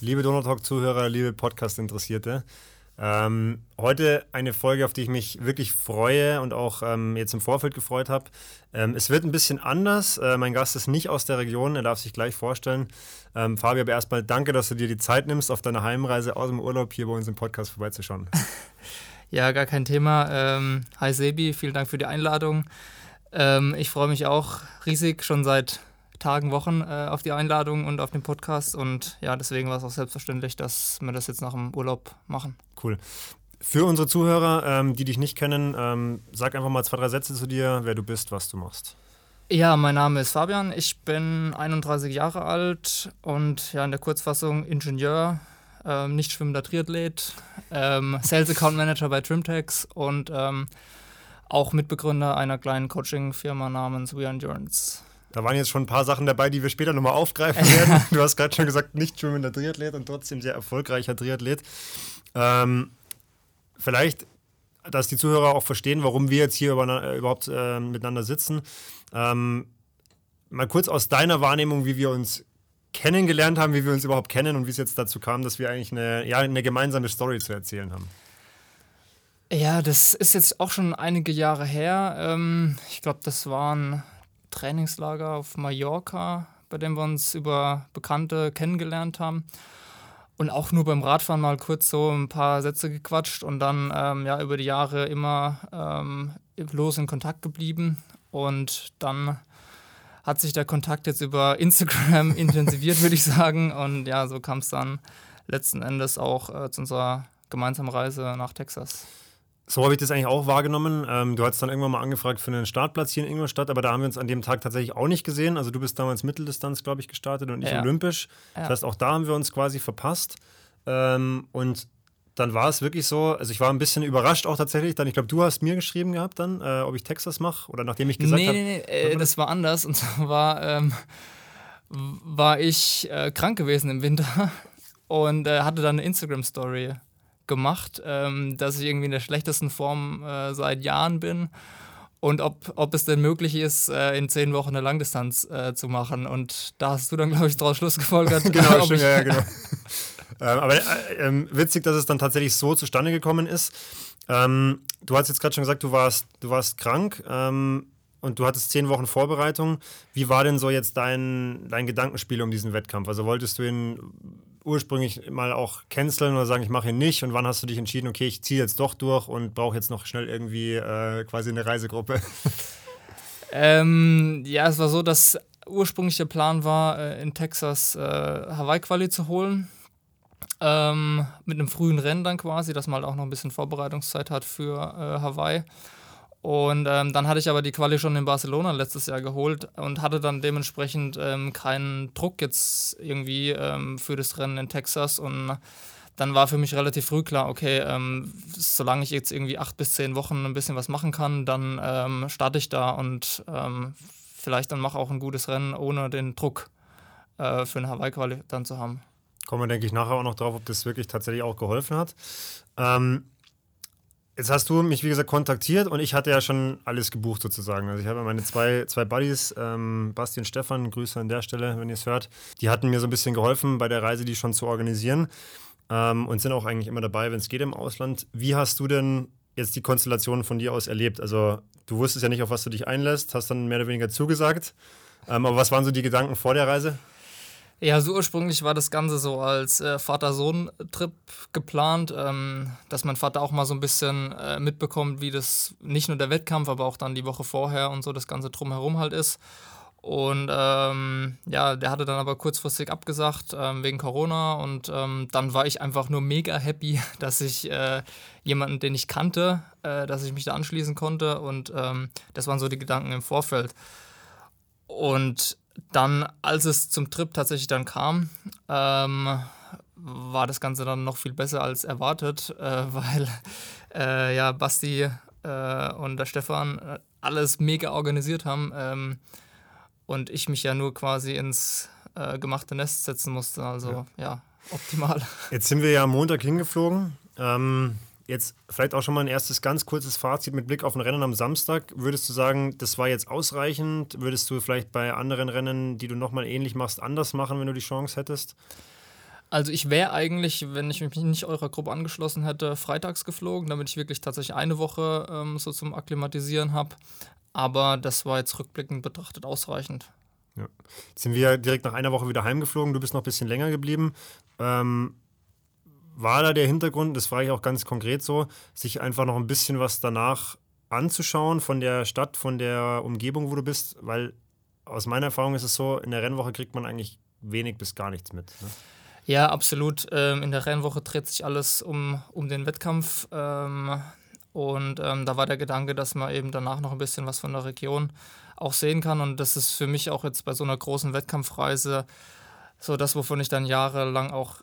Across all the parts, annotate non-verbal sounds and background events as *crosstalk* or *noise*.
Liebe Donautalk-Zuhörer, liebe Podcast-Interessierte, ähm, heute eine Folge, auf die ich mich wirklich freue und auch ähm, jetzt im Vorfeld gefreut habe. Ähm, es wird ein bisschen anders. Äh, mein Gast ist nicht aus der Region, er darf sich gleich vorstellen. Ähm, Fabio, aber erstmal danke, dass du dir die Zeit nimmst, auf deiner Heimreise aus dem Urlaub hier bei uns im Podcast vorbeizuschauen. *laughs* Ja, gar kein Thema. Ähm, hi Sebi, vielen Dank für die Einladung. Ähm, ich freue mich auch riesig schon seit Tagen, Wochen äh, auf die Einladung und auf den Podcast. Und ja, deswegen war es auch selbstverständlich, dass wir das jetzt nach dem Urlaub machen. Cool. Für unsere Zuhörer, ähm, die dich nicht kennen, ähm, sag einfach mal zwei, drei Sätze zu dir, wer du bist, was du machst. Ja, mein Name ist Fabian, ich bin 31 Jahre alt und ja in der Kurzfassung Ingenieur, ähm, nicht schwimmender Triathlet, ähm, Sales Account Manager bei Trimtex und ähm, auch Mitbegründer einer kleinen Coaching-Firma namens We Endurance. Da waren jetzt schon ein paar Sachen dabei, die wir später nochmal aufgreifen *laughs* werden. du hast gerade schon gesagt, nicht schwimmender Triathlet und trotzdem sehr erfolgreicher Triathlet. Ähm, vielleicht, dass die Zuhörer auch verstehen, warum wir jetzt hier über, überhaupt äh, miteinander sitzen. Ähm, mal kurz aus deiner Wahrnehmung, wie wir uns kennengelernt haben, wie wir uns überhaupt kennen und wie es jetzt dazu kam, dass wir eigentlich eine, ja, eine gemeinsame Story zu erzählen haben. Ja, das ist jetzt auch schon einige Jahre her. Ähm, ich glaube, das war ein Trainingslager auf Mallorca, bei dem wir uns über Bekannte kennengelernt haben. Und auch nur beim Radfahren mal kurz so ein paar Sätze gequatscht und dann ähm, ja über die Jahre immer ähm, los in Kontakt geblieben. Und dann hat sich der Kontakt jetzt über Instagram *laughs* intensiviert, würde ich sagen. Und ja, so kam es dann letzten Endes auch äh, zu unserer gemeinsamen Reise nach Texas. So habe ich das eigentlich auch wahrgenommen. Ähm, du hast dann irgendwann mal angefragt für einen Startplatz hier in Ingolstadt, aber da haben wir uns an dem Tag tatsächlich auch nicht gesehen. Also du bist damals Mitteldistanz, glaube ich, gestartet und ich ja. olympisch. Ja. Das heißt, auch da haben wir uns quasi verpasst. Ähm, und dann war es wirklich so, also ich war ein bisschen überrascht auch tatsächlich. Dann, ich glaube, du hast mir geschrieben gehabt dann, äh, ob ich Texas mache oder nachdem ich gesagt habe. Nee, nee, nee, äh, das war anders. Und zwar ähm, war ich äh, krank gewesen im Winter *laughs* und äh, hatte dann eine Instagram-Story gemacht, ähm, dass ich irgendwie in der schlechtesten Form äh, seit Jahren bin und ob, ob es denn möglich ist, äh, in zehn Wochen eine Langdistanz äh, zu machen. Und da hast du dann, glaube ich, daraus Schluss gefolgert. *laughs* genau, stimmt, ja, genau. *laughs* ähm, aber äh, ähm, witzig, dass es dann tatsächlich so zustande gekommen ist. Ähm, du hast jetzt gerade schon gesagt, du warst, du warst krank ähm, und du hattest zehn Wochen Vorbereitung. Wie war denn so jetzt dein, dein Gedankenspiel um diesen Wettkampf? Also wolltest du ihn ursprünglich mal auch canceln oder sagen, ich mache ihn nicht? Und wann hast du dich entschieden, okay, ich ziehe jetzt doch durch und brauche jetzt noch schnell irgendwie äh, quasi eine Reisegruppe? *laughs* ähm, ja, es war so, dass ursprünglich der Plan war, äh, in Texas äh, Hawaii-Quali zu holen. Ähm, mit einem frühen Rennen dann quasi, dass man halt auch noch ein bisschen Vorbereitungszeit hat für äh, Hawaii. Und ähm, dann hatte ich aber die Quali schon in Barcelona letztes Jahr geholt und hatte dann dementsprechend ähm, keinen Druck jetzt irgendwie ähm, für das Rennen in Texas. Und dann war für mich relativ früh klar, okay, ähm, solange ich jetzt irgendwie acht bis zehn Wochen ein bisschen was machen kann, dann ähm, starte ich da und ähm, vielleicht dann mache auch ein gutes Rennen, ohne den Druck äh, für eine Hawaii-Quali dann zu haben. Kommen wir, denke ich, nachher auch noch drauf, ob das wirklich tatsächlich auch geholfen hat. Ähm, Jetzt hast du mich, wie gesagt, kontaktiert und ich hatte ja schon alles gebucht sozusagen. Also ich habe meine zwei, zwei Buddies, ähm, Basti und Stefan, Grüße an der Stelle, wenn ihr es hört, die hatten mir so ein bisschen geholfen, bei der Reise die schon zu organisieren ähm, und sind auch eigentlich immer dabei, wenn es geht im Ausland. Wie hast du denn jetzt die Konstellation von dir aus erlebt? Also du wusstest ja nicht, auf was du dich einlässt, hast dann mehr oder weniger zugesagt. Ähm, aber was waren so die Gedanken vor der Reise? Ja, so ursprünglich war das Ganze so als äh, Vater-Sohn-Trip geplant, ähm, dass mein Vater auch mal so ein bisschen äh, mitbekommt, wie das nicht nur der Wettkampf, aber auch dann die Woche vorher und so das Ganze drumherum halt ist. Und ähm, ja, der hatte dann aber kurzfristig abgesagt ähm, wegen Corona und ähm, dann war ich einfach nur mega happy, *laughs* dass ich äh, jemanden, den ich kannte, äh, dass ich mich da anschließen konnte und ähm, das waren so die Gedanken im Vorfeld. Und dann, als es zum Trip tatsächlich dann kam, ähm, war das Ganze dann noch viel besser als erwartet, äh, *laughs* weil äh, ja Basti äh, und der Stefan äh, alles mega organisiert haben ähm, und ich mich ja nur quasi ins äh, gemachte Nest setzen musste. Also ja. ja. optimal. Jetzt sind wir ja am Montag hingeflogen. Ähm, Jetzt vielleicht auch schon mal ein erstes ganz kurzes Fazit mit Blick auf ein Rennen am Samstag. Würdest du sagen, das war jetzt ausreichend? Würdest du vielleicht bei anderen Rennen, die du nochmal ähnlich machst, anders machen, wenn du die Chance hättest? Also ich wäre eigentlich, wenn ich mich nicht eurer Gruppe angeschlossen hätte, freitags geflogen, damit ich wirklich tatsächlich eine Woche ähm, so zum Akklimatisieren habe. Aber das war jetzt rückblickend betrachtet ausreichend. Ja. Jetzt sind wir direkt nach einer Woche wieder heimgeflogen. Du bist noch ein bisschen länger geblieben. Ähm, war da der Hintergrund, das frage ich auch ganz konkret so, sich einfach noch ein bisschen was danach anzuschauen von der Stadt, von der Umgebung, wo du bist? Weil aus meiner Erfahrung ist es so, in der Rennwoche kriegt man eigentlich wenig bis gar nichts mit. Ne? Ja, absolut. Ähm, in der Rennwoche dreht sich alles um, um den Wettkampf. Ähm, und ähm, da war der Gedanke, dass man eben danach noch ein bisschen was von der Region auch sehen kann. Und das ist für mich auch jetzt bei so einer großen Wettkampfreise so das, wovon ich dann jahrelang auch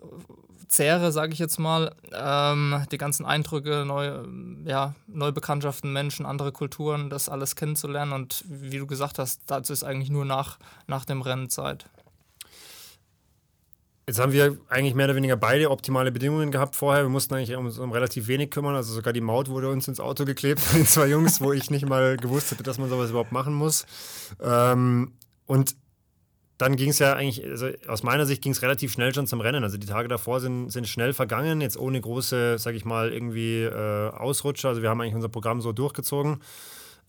zehre, sage ich jetzt mal. Ähm, die ganzen Eindrücke, neue, ja, Neubekanntschaften, Menschen, andere Kulturen, das alles kennenzulernen. Und wie du gesagt hast, dazu ist eigentlich nur nach, nach dem Rennen Zeit. Jetzt haben wir eigentlich mehr oder weniger beide optimale Bedingungen gehabt vorher. Wir mussten eigentlich um, um, relativ wenig kümmern. Also sogar die Maut wurde uns ins Auto geklebt von den zwei Jungs, wo ich nicht mal gewusst hätte, dass man sowas überhaupt machen muss. Ähm, und dann ging es ja eigentlich, also aus meiner Sicht ging es relativ schnell schon zum Rennen. Also die Tage davor sind, sind schnell vergangen, jetzt ohne große, sag ich mal, irgendwie äh, Ausrutscher. Also wir haben eigentlich unser Programm so durchgezogen.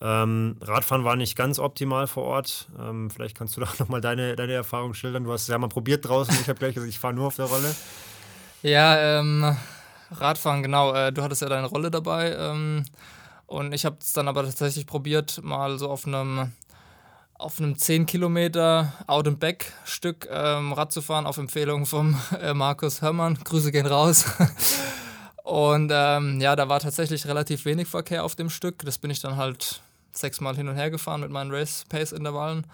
Ähm, Radfahren war nicht ganz optimal vor Ort. Ähm, vielleicht kannst du *laughs* da nochmal deine, deine Erfahrung schildern. Du hast es ja mal probiert draußen. Ich habe gleich gesagt, ich fahre nur auf der Rolle. Ja, ähm, Radfahren, genau. Äh, du hattest ja deine Rolle dabei. Ähm, und ich habe es dann aber tatsächlich probiert, mal so auf einem auf einem 10 Kilometer Out and Back Stück ähm, Rad zu fahren, auf Empfehlung von *laughs* äh, Markus Hörmann. Grüße gehen raus. *laughs* und ähm, ja, da war tatsächlich relativ wenig Verkehr auf dem Stück. Das bin ich dann halt sechsmal hin und her gefahren mit meinen Race-Pace-Intervallen.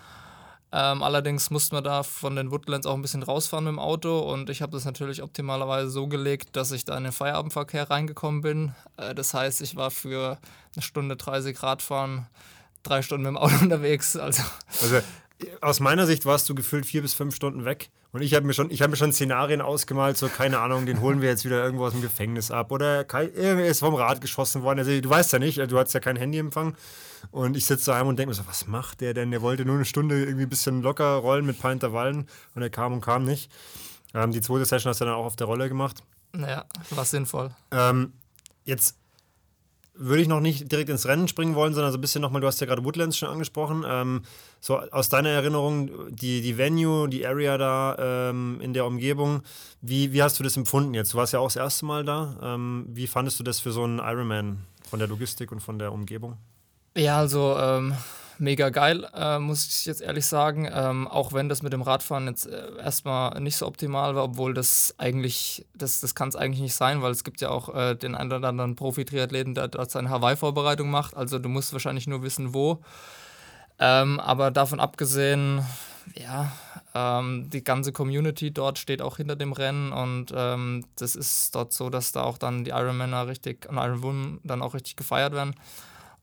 Ähm, allerdings mussten wir da von den Woodlands auch ein bisschen rausfahren mit dem Auto und ich habe das natürlich optimalerweise so gelegt, dass ich da in den Feierabendverkehr reingekommen bin. Äh, das heißt, ich war für eine Stunde 30 Radfahren drei Stunden mit dem Auto *laughs* unterwegs. Also. also aus meiner Sicht warst du gefühlt vier bis fünf Stunden weg. Und ich habe mir, schon, hab mir schon Szenarien ausgemalt, so keine Ahnung, den holen wir jetzt wieder irgendwo aus dem Gefängnis ab. Oder irgendwie ist vom Rad geschossen worden. Also, du weißt ja nicht, du hattest ja kein Handyempfang. Und ich sitze daheim und denke mir so, was macht der denn? Der wollte nur eine Stunde irgendwie ein bisschen locker rollen mit ein paar Intervallen. Und er kam und kam nicht. Ähm, die zweite Session hast du dann auch auf der Rolle gemacht. Naja, war sinnvoll. Ähm, jetzt würde ich noch nicht direkt ins Rennen springen wollen, sondern so ein bisschen nochmal, du hast ja gerade Woodlands schon angesprochen. Ähm, so aus deiner Erinnerung, die, die Venue, die Area da ähm, in der Umgebung, wie, wie hast du das empfunden jetzt? Du warst ja auch das erste Mal da. Ähm, wie fandest du das für so einen Ironman von der Logistik und von der Umgebung? Ja, also ähm, mega geil, äh, muss ich jetzt ehrlich sagen. Ähm, auch wenn das mit dem Radfahren jetzt äh, erstmal nicht so optimal war, obwohl das eigentlich, das, das kann es eigentlich nicht sein, weil es gibt ja auch äh, den einen oder anderen Profi-Triathleten, der dort seine Hawaii-Vorbereitung macht. Also du musst wahrscheinlich nur wissen, wo. Ähm, aber davon abgesehen, ja, ähm, die ganze Community dort steht auch hinter dem Rennen und ähm, das ist dort so, dass da auch dann die Ironmänner richtig und Ironwomen dann auch richtig gefeiert werden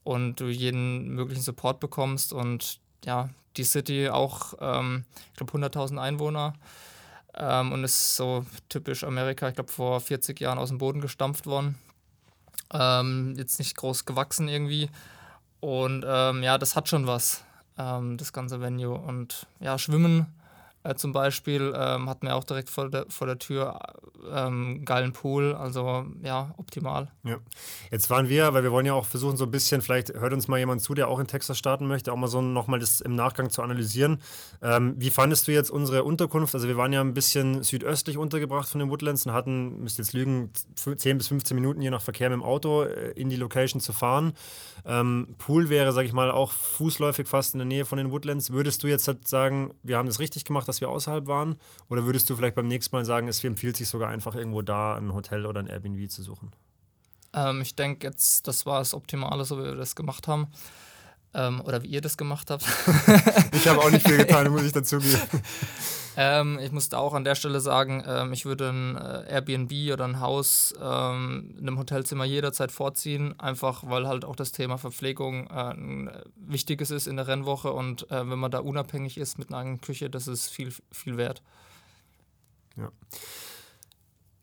und du jeden möglichen Support bekommst und ja, die City auch, ähm, ich glaube, 100.000 Einwohner ähm, und ist so typisch Amerika, ich glaube, vor 40 Jahren aus dem Boden gestampft worden. Ähm, jetzt nicht groß gewachsen irgendwie. Und ähm, ja, das hat schon was, ähm, das ganze Venue. Und ja, Schwimmen äh, zum Beispiel ähm, hatten wir auch direkt vor der, vor der Tür ähm, geilen Pool, also ja, optimal. Ja. Jetzt waren wir, weil wir wollen ja auch versuchen, so ein bisschen, vielleicht hört uns mal jemand zu, der auch in Texas starten möchte, auch mal so nochmal das im Nachgang zu analysieren. Ähm, wie fandest du jetzt unsere Unterkunft? Also wir waren ja ein bisschen südöstlich untergebracht von den Woodlands und hatten, müsst jetzt lügen, 10 bis 15 Minuten je nach Verkehr mit dem Auto äh, in die Location zu fahren. Ähm, Pool wäre, sag ich mal, auch fußläufig fast in der Nähe von den Woodlands. Würdest du jetzt halt sagen, wir haben das richtig gemacht, dass wir außerhalb waren? Oder würdest du vielleicht beim nächsten Mal sagen, es empfiehlt sich sogar einfach irgendwo da ein Hotel oder ein Airbnb zu suchen? Ähm, ich denke jetzt, das war das Optimale, so wie wir das gemacht haben. Ähm, oder wie ihr das gemacht habt. *laughs* ich habe auch nicht viel *laughs* getan, muss ich dazugeben. Ähm, ich musste auch an der Stelle sagen, ähm, ich würde ein äh, Airbnb oder ein Haus ähm, in einem Hotelzimmer jederzeit vorziehen, einfach weil halt auch das Thema Verpflegung äh, ein wichtiges ist in der Rennwoche und äh, wenn man da unabhängig ist mit einer eigenen Küche, das ist viel, viel wert. Ja.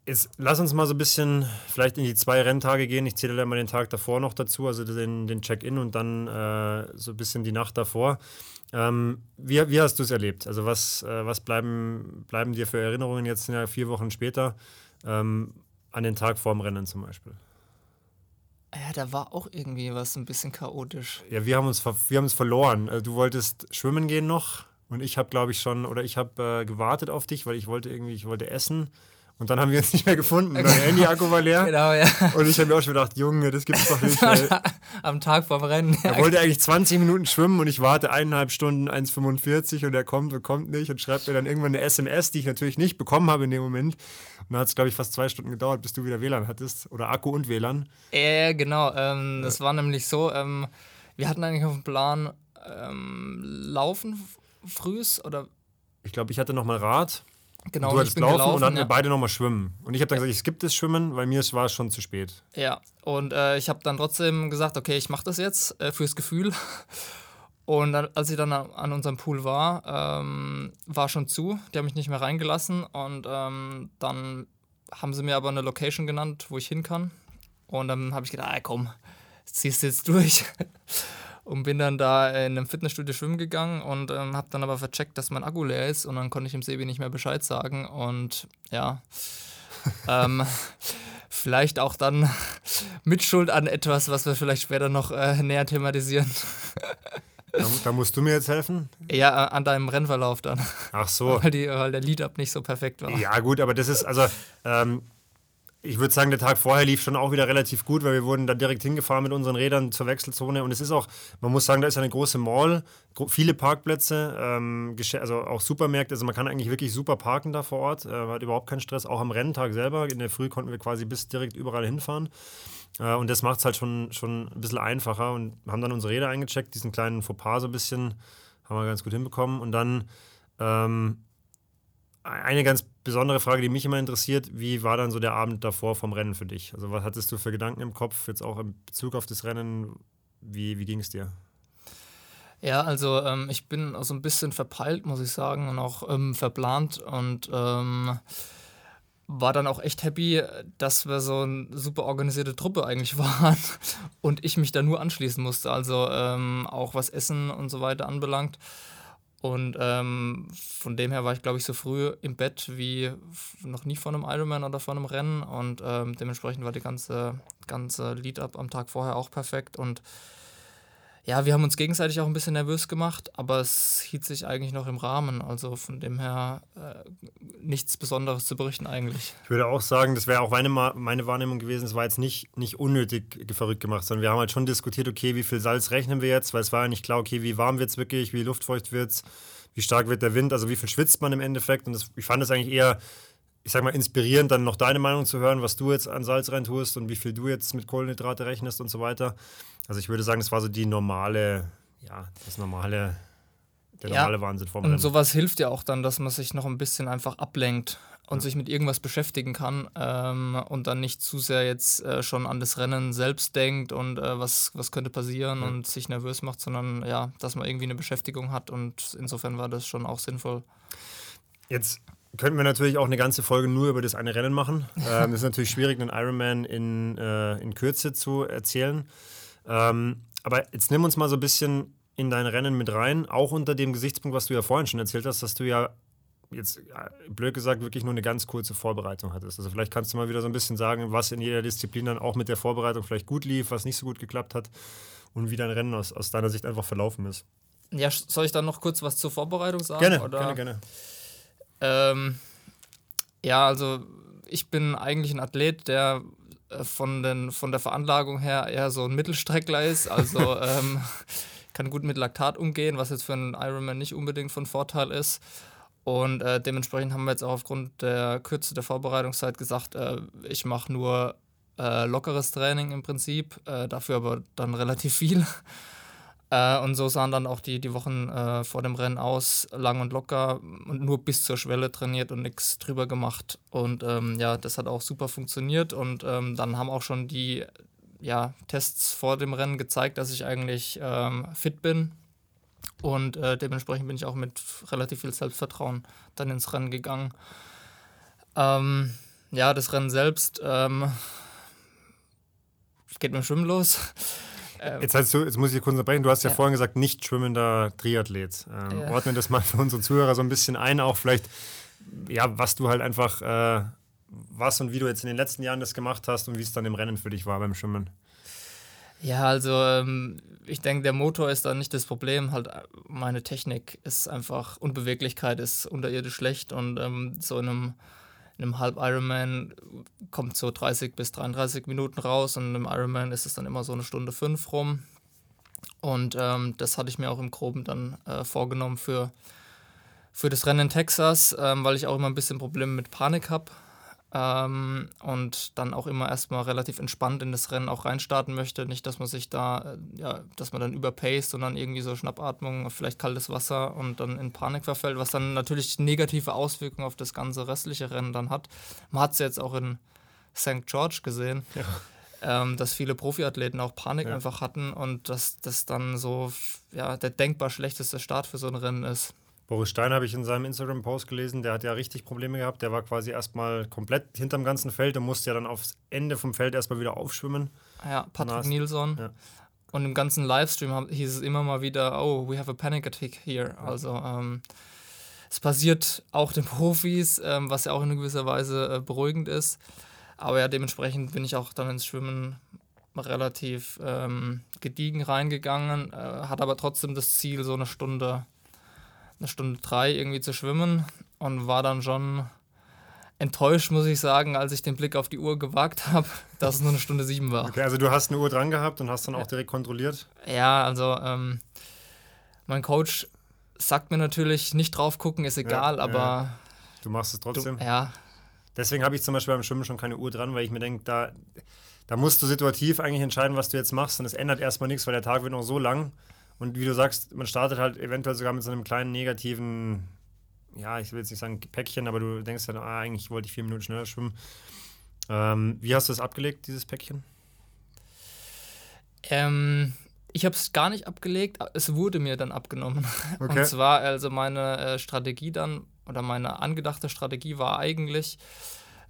Jetzt lass uns mal so ein bisschen vielleicht in die zwei Renntage gehen. Ich zähle dann mal den Tag davor noch dazu, also den, den Check-in und dann äh, so ein bisschen die Nacht davor. Ähm, wie, wie hast du es erlebt? Also was, äh, was bleiben, bleiben dir für Erinnerungen jetzt ja vier Wochen später ähm, an den Tag vorm Rennen zum Beispiel? Ja, da war auch irgendwie was ein bisschen chaotisch. Ja, wir haben uns, wir haben uns verloren. Also, du wolltest schwimmen gehen noch und ich habe, glaube ich, schon, oder ich habe äh, gewartet auf dich, weil ich wollte irgendwie, ich wollte essen. Und dann haben wir uns nicht mehr gefunden. Mein *laughs* Handy-Akku war leer. Genau, ja. Und ich habe mir auch schon gedacht, Junge, das gibt's doch nicht. *laughs* Am Tag vorm Rennen. Er wollte eigentlich 20 Minuten schwimmen und ich warte eineinhalb Stunden 1,45 und er kommt und kommt nicht und schreibt mir dann irgendwann eine SMS, die ich natürlich nicht bekommen habe in dem Moment. Und dann hat es, glaube ich, fast zwei Stunden gedauert, bis du wieder WLAN hattest. Oder Akku und WLAN. Ja, genau. Ähm, das war nämlich so, ähm, wir hatten eigentlich auf dem Plan ähm, Laufen frühs oder. Ich glaube, ich hatte nochmal Rad. Genau, du hattest laufen gelaufen, und dann ja. wir beide nochmal schwimmen. Und ich habe dann gesagt, ich skippe das Schwimmen, weil mir war es schon zu spät. Ja, und äh, ich habe dann trotzdem gesagt, okay, ich mache das jetzt äh, fürs Gefühl. *laughs* Und dann, als ich dann an unserem Pool war, ähm, war schon zu. Die haben mich nicht mehr reingelassen. Und ähm, dann haben sie mir aber eine Location genannt, wo ich hin kann. Und dann habe ich gedacht, ah, komm, ziehst du jetzt durch. *laughs* und bin dann da in einem Fitnessstudio schwimmen gegangen und ähm, habe dann aber vercheckt, dass mein Akku leer ist und dann konnte ich dem Sebi nicht mehr Bescheid sagen und ja, *laughs* ähm, vielleicht auch dann *laughs* Mitschuld an etwas, was wir vielleicht später noch äh, näher thematisieren. Da, da, musst du mir jetzt helfen? Ja, an deinem Rennverlauf dann. Ach so. *laughs* Weil, die, weil der Lead-Up nicht so perfekt war. Ja, gut, aber das ist, also, ähm, ich würde sagen, der Tag vorher lief schon auch wieder relativ gut, weil wir wurden da direkt hingefahren mit unseren Rädern zur Wechselzone. Und es ist auch, man muss sagen, da ist eine große Mall, viele Parkplätze, ähm, also auch Supermärkte. Also man kann eigentlich wirklich super parken da vor Ort. Äh, hat überhaupt keinen Stress. Auch am Renntag selber. In der Früh konnten wir quasi bis direkt überall hinfahren. Äh, und das macht es halt schon, schon ein bisschen einfacher. Und haben dann unsere Räder eingecheckt, diesen kleinen Fauxpas so ein bisschen, haben wir ganz gut hinbekommen. Und dann ähm, eine ganz besondere Frage, die mich immer interessiert, wie war dann so der Abend davor vom Rennen für dich? Also was hattest du für Gedanken im Kopf, jetzt auch in Bezug auf das Rennen? Wie, wie ging es dir? Ja, also ähm, ich bin so ein bisschen verpeilt, muss ich sagen, und auch ähm, verplant und ähm, war dann auch echt happy, dass wir so eine super organisierte Truppe eigentlich *laughs* waren und ich mich da nur anschließen musste, also ähm, auch was Essen und so weiter anbelangt. Und ähm, von dem her war ich, glaube ich, so früh im Bett wie noch nie vor einem Ironman oder vor einem Rennen. Und ähm, dementsprechend war die ganze, ganze Lead-Up am Tag vorher auch perfekt. Und ja, wir haben uns gegenseitig auch ein bisschen nervös gemacht, aber es hielt sich eigentlich noch im Rahmen. Also von dem her äh, nichts Besonderes zu berichten eigentlich. Ich würde auch sagen, das wäre auch meine, meine Wahrnehmung gewesen, es war jetzt nicht, nicht unnötig verrückt gemacht, sondern wir haben halt schon diskutiert, okay, wie viel Salz rechnen wir jetzt, weil es war ja nicht klar, okay, wie warm wird es wirklich, wie luftfeucht wird es, wie stark wird der Wind, also wie viel schwitzt man im Endeffekt. Und das, ich fand es eigentlich eher ich sag mal, inspirierend, dann noch deine Meinung zu hören, was du jetzt an Salz rein tust und wie viel du jetzt mit Kohlenhydrate rechnest und so weiter. Also ich würde sagen, das war so die normale, ja, das normale, der normale ja, Wahnsinn vom Und sowas hilft ja auch dann, dass man sich noch ein bisschen einfach ablenkt und ja. sich mit irgendwas beschäftigen kann ähm, und dann nicht zu sehr jetzt äh, schon an das Rennen selbst denkt und äh, was, was könnte passieren ja. und sich nervös macht, sondern ja, dass man irgendwie eine Beschäftigung hat und insofern war das schon auch sinnvoll. Jetzt könnten wir natürlich auch eine ganze Folge nur über das eine Rennen machen. *laughs* Ähm, das ist natürlich schwierig, einen Ironman in, äh, in Kürze zu erzählen. Ähm, aber jetzt nimm uns mal so ein bisschen in dein Rennen mit rein, auch unter dem Gesichtspunkt, was du ja vorhin schon erzählt hast, dass du ja jetzt blöd gesagt wirklich nur eine ganz kurze Vorbereitung hattest. Also vielleicht kannst du mal wieder so ein bisschen sagen, was in jeder Disziplin dann auch mit der Vorbereitung vielleicht gut lief, was nicht so gut geklappt hat und wie dein Rennen aus, aus deiner Sicht einfach verlaufen ist. Ja, soll ich dann noch kurz was zur Vorbereitung sagen? Gerne, oder? gerne, gerne. Ähm, ja, also ich bin eigentlich ein Athlet, der äh, von, den, von der Veranlagung her eher so ein Mittelstreckler ist. Also *laughs* ähm, kann gut mit Laktat umgehen, was jetzt für einen Ironman nicht unbedingt von Vorteil ist. Und äh, dementsprechend haben wir jetzt auch aufgrund der Kürze der Vorbereitungszeit gesagt, äh, ich mache nur äh, lockeres Training im Prinzip, äh, dafür aber dann relativ viel. Äh, und so sahen dann auch die, die Wochen äh, vor dem Rennen aus, lang und locker und nur bis zur Schwelle trainiert und nichts drüber gemacht. Und ähm, ja, das hat auch super funktioniert. Und ähm, dann haben auch schon die ja, Tests vor dem Rennen gezeigt, dass ich eigentlich ähm, fit bin. Und äh, dementsprechend bin ich auch mit relativ viel Selbstvertrauen dann ins Rennen gegangen. Ähm, ja, das Rennen selbst ähm, *laughs* geht mit dem Schwimmen los. Ähm, jetzt, heißt du, jetzt muss ich kurz unterbrechen. Du hast ja, ja. vorhin gesagt, nicht schwimmender Triathlet. Ähm, ja. Ordne das mal für unsere Zuhörer so ein bisschen ein, auch vielleicht, ja, was du halt einfach, äh, was und wie du jetzt in den letzten Jahren das gemacht hast und wie es dann im Rennen für dich war beim Schwimmen. Ja, also ähm, ich denke, der Motor ist da nicht das Problem. Halt meine Technik ist einfach Unbeweglichkeit ist unterirdisch schlecht und ähm, so in einem in einem Halb Ironman kommt so 30 bis 33 Minuten raus und im Ironman ist es dann immer so eine Stunde fünf rum. Und ähm, das hatte ich mir auch im Groben dann äh, vorgenommen für, für das Rennen in Texas, ähm, weil ich auch immer ein bisschen Probleme mit Panik habe. Ähm, und dann auch immer erstmal relativ entspannt in das Rennen auch reinstarten möchte. Nicht, dass man sich da, äh, ja, dass man dann überpaced und dann irgendwie so Schnappatmung, vielleicht kaltes Wasser und dann in Panik verfällt, was dann natürlich negative Auswirkungen auf das ganze restliche Rennen dann hat. Man hat es jetzt auch in St. George gesehen. Ja. Ähm, dass viele Profiathleten auch Panik ja. einfach hatten und dass das dann so ja, der denkbar schlechteste Start für so ein Rennen ist. Boris Stein habe ich in seinem Instagram-Post gelesen, der hat ja richtig Probleme gehabt. Der war quasi erstmal komplett hinterm ganzen Feld und musste ja dann aufs Ende vom Feld erstmal wieder aufschwimmen. Ja, Patrick Nilsson. Ja. Und im ganzen Livestream hieß es immer mal wieder, oh, we have a panic attack here. Ja. Also ähm, es passiert auch den *laughs* Profis, ähm, was ja auch in gewisser Weise äh, beruhigend ist. Aber ja, dementsprechend bin ich auch dann ins Schwimmen relativ ähm, gediegen reingegangen, äh, hat aber trotzdem das Ziel, so eine Stunde eine Stunde drei irgendwie zu schwimmen und war dann schon enttäuscht, muss ich sagen, als ich den Blick auf die Uhr gewagt habe, *laughs* dass es nur eine Stunde sieben war. Okay, also du hast eine Uhr dran gehabt und hast dann auch direkt kontrolliert? Ja, also ähm, mein Coach sagt mir natürlich, nicht drauf gucken ist egal, ja, aber. Ja. Du machst es trotzdem? Du, ja. Deswegen habe ich zum Beispiel beim Schwimmen schon keine Uhr dran, weil ich mir denke, da, da musst du situativ eigentlich entscheiden, was du jetzt machst und es ändert erstmal nichts, weil der Tag wird noch so lang. Und wie du sagst, man startet halt eventuell sogar mit so einem kleinen negativen, ja, ich will jetzt nicht sagen Päckchen, aber du denkst ja, ah, eigentlich wollte ich vier Minuten schneller schwimmen. Ähm, wie hast du es abgelegt, dieses Päckchen? Ähm, ich habe es gar nicht abgelegt, es wurde mir dann abgenommen. *laughs* Okay. Und zwar, also meine äh, Strategie dann, oder meine angedachte Strategie war eigentlich,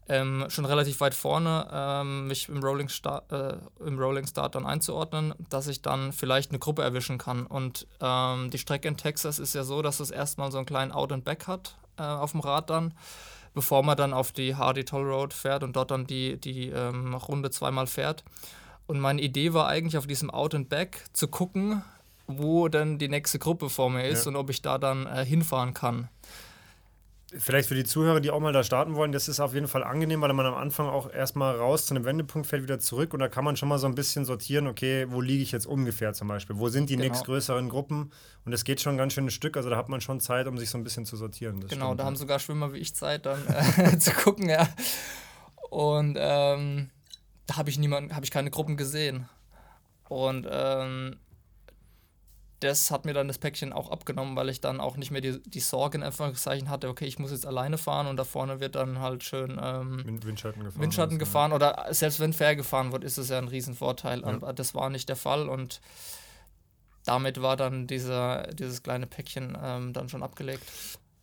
ähm, schon relativ weit vorne ähm, mich im Rolling, Start, äh, im Rolling Start dann einzuordnen, dass ich dann vielleicht eine Gruppe erwischen kann. Und ähm, die Strecke in Texas ist ja so, dass es erstmal so einen kleinen Out and Back hat äh, auf dem Rad dann, bevor man dann auf die Hardy Toll Road fährt und dort dann die, die ähm, Runde zweimal fährt. Und meine Idee war eigentlich auf diesem Out and Back zu gucken, wo dann die nächste Gruppe vor mir ist ja. und ob ich da dann äh, hinfahren kann vielleicht für die Zuhörer, die auch mal da starten wollen, das ist auf jeden Fall angenehm, weil man am Anfang auch erstmal raus zu einem Wendepunkt fällt, wieder zurück und da kann man schon mal so ein bisschen sortieren, okay, wo liege ich jetzt ungefähr zum Beispiel? Wo sind die genau. nächstgrößeren Gruppen? Und es geht schon ein ganz schönes Stück, also da hat man schon Zeit, um sich so ein bisschen zu sortieren. Das genau, stimmt, da haben sogar Schwimmer wie ich Zeit, dann *laughs* äh, zu gucken, ja. Und ähm, da habe ich niemanden, habe ich keine Gruppen gesehen. Und ähm, das hat mir dann das Päckchen auch abgenommen, weil ich dann auch nicht mehr die, die Sorge in Anführungszeichen hatte, okay, ich muss jetzt alleine fahren und da vorne wird dann halt schön ähm, Windschatten gefahren. Windschatten gefahren oder selbst wenn fair gefahren wird, ist es ja ein Riesenvorteil. Ja. Und das war nicht der Fall und damit war dann dieser, dieses kleine Päckchen ähm, dann schon abgelegt.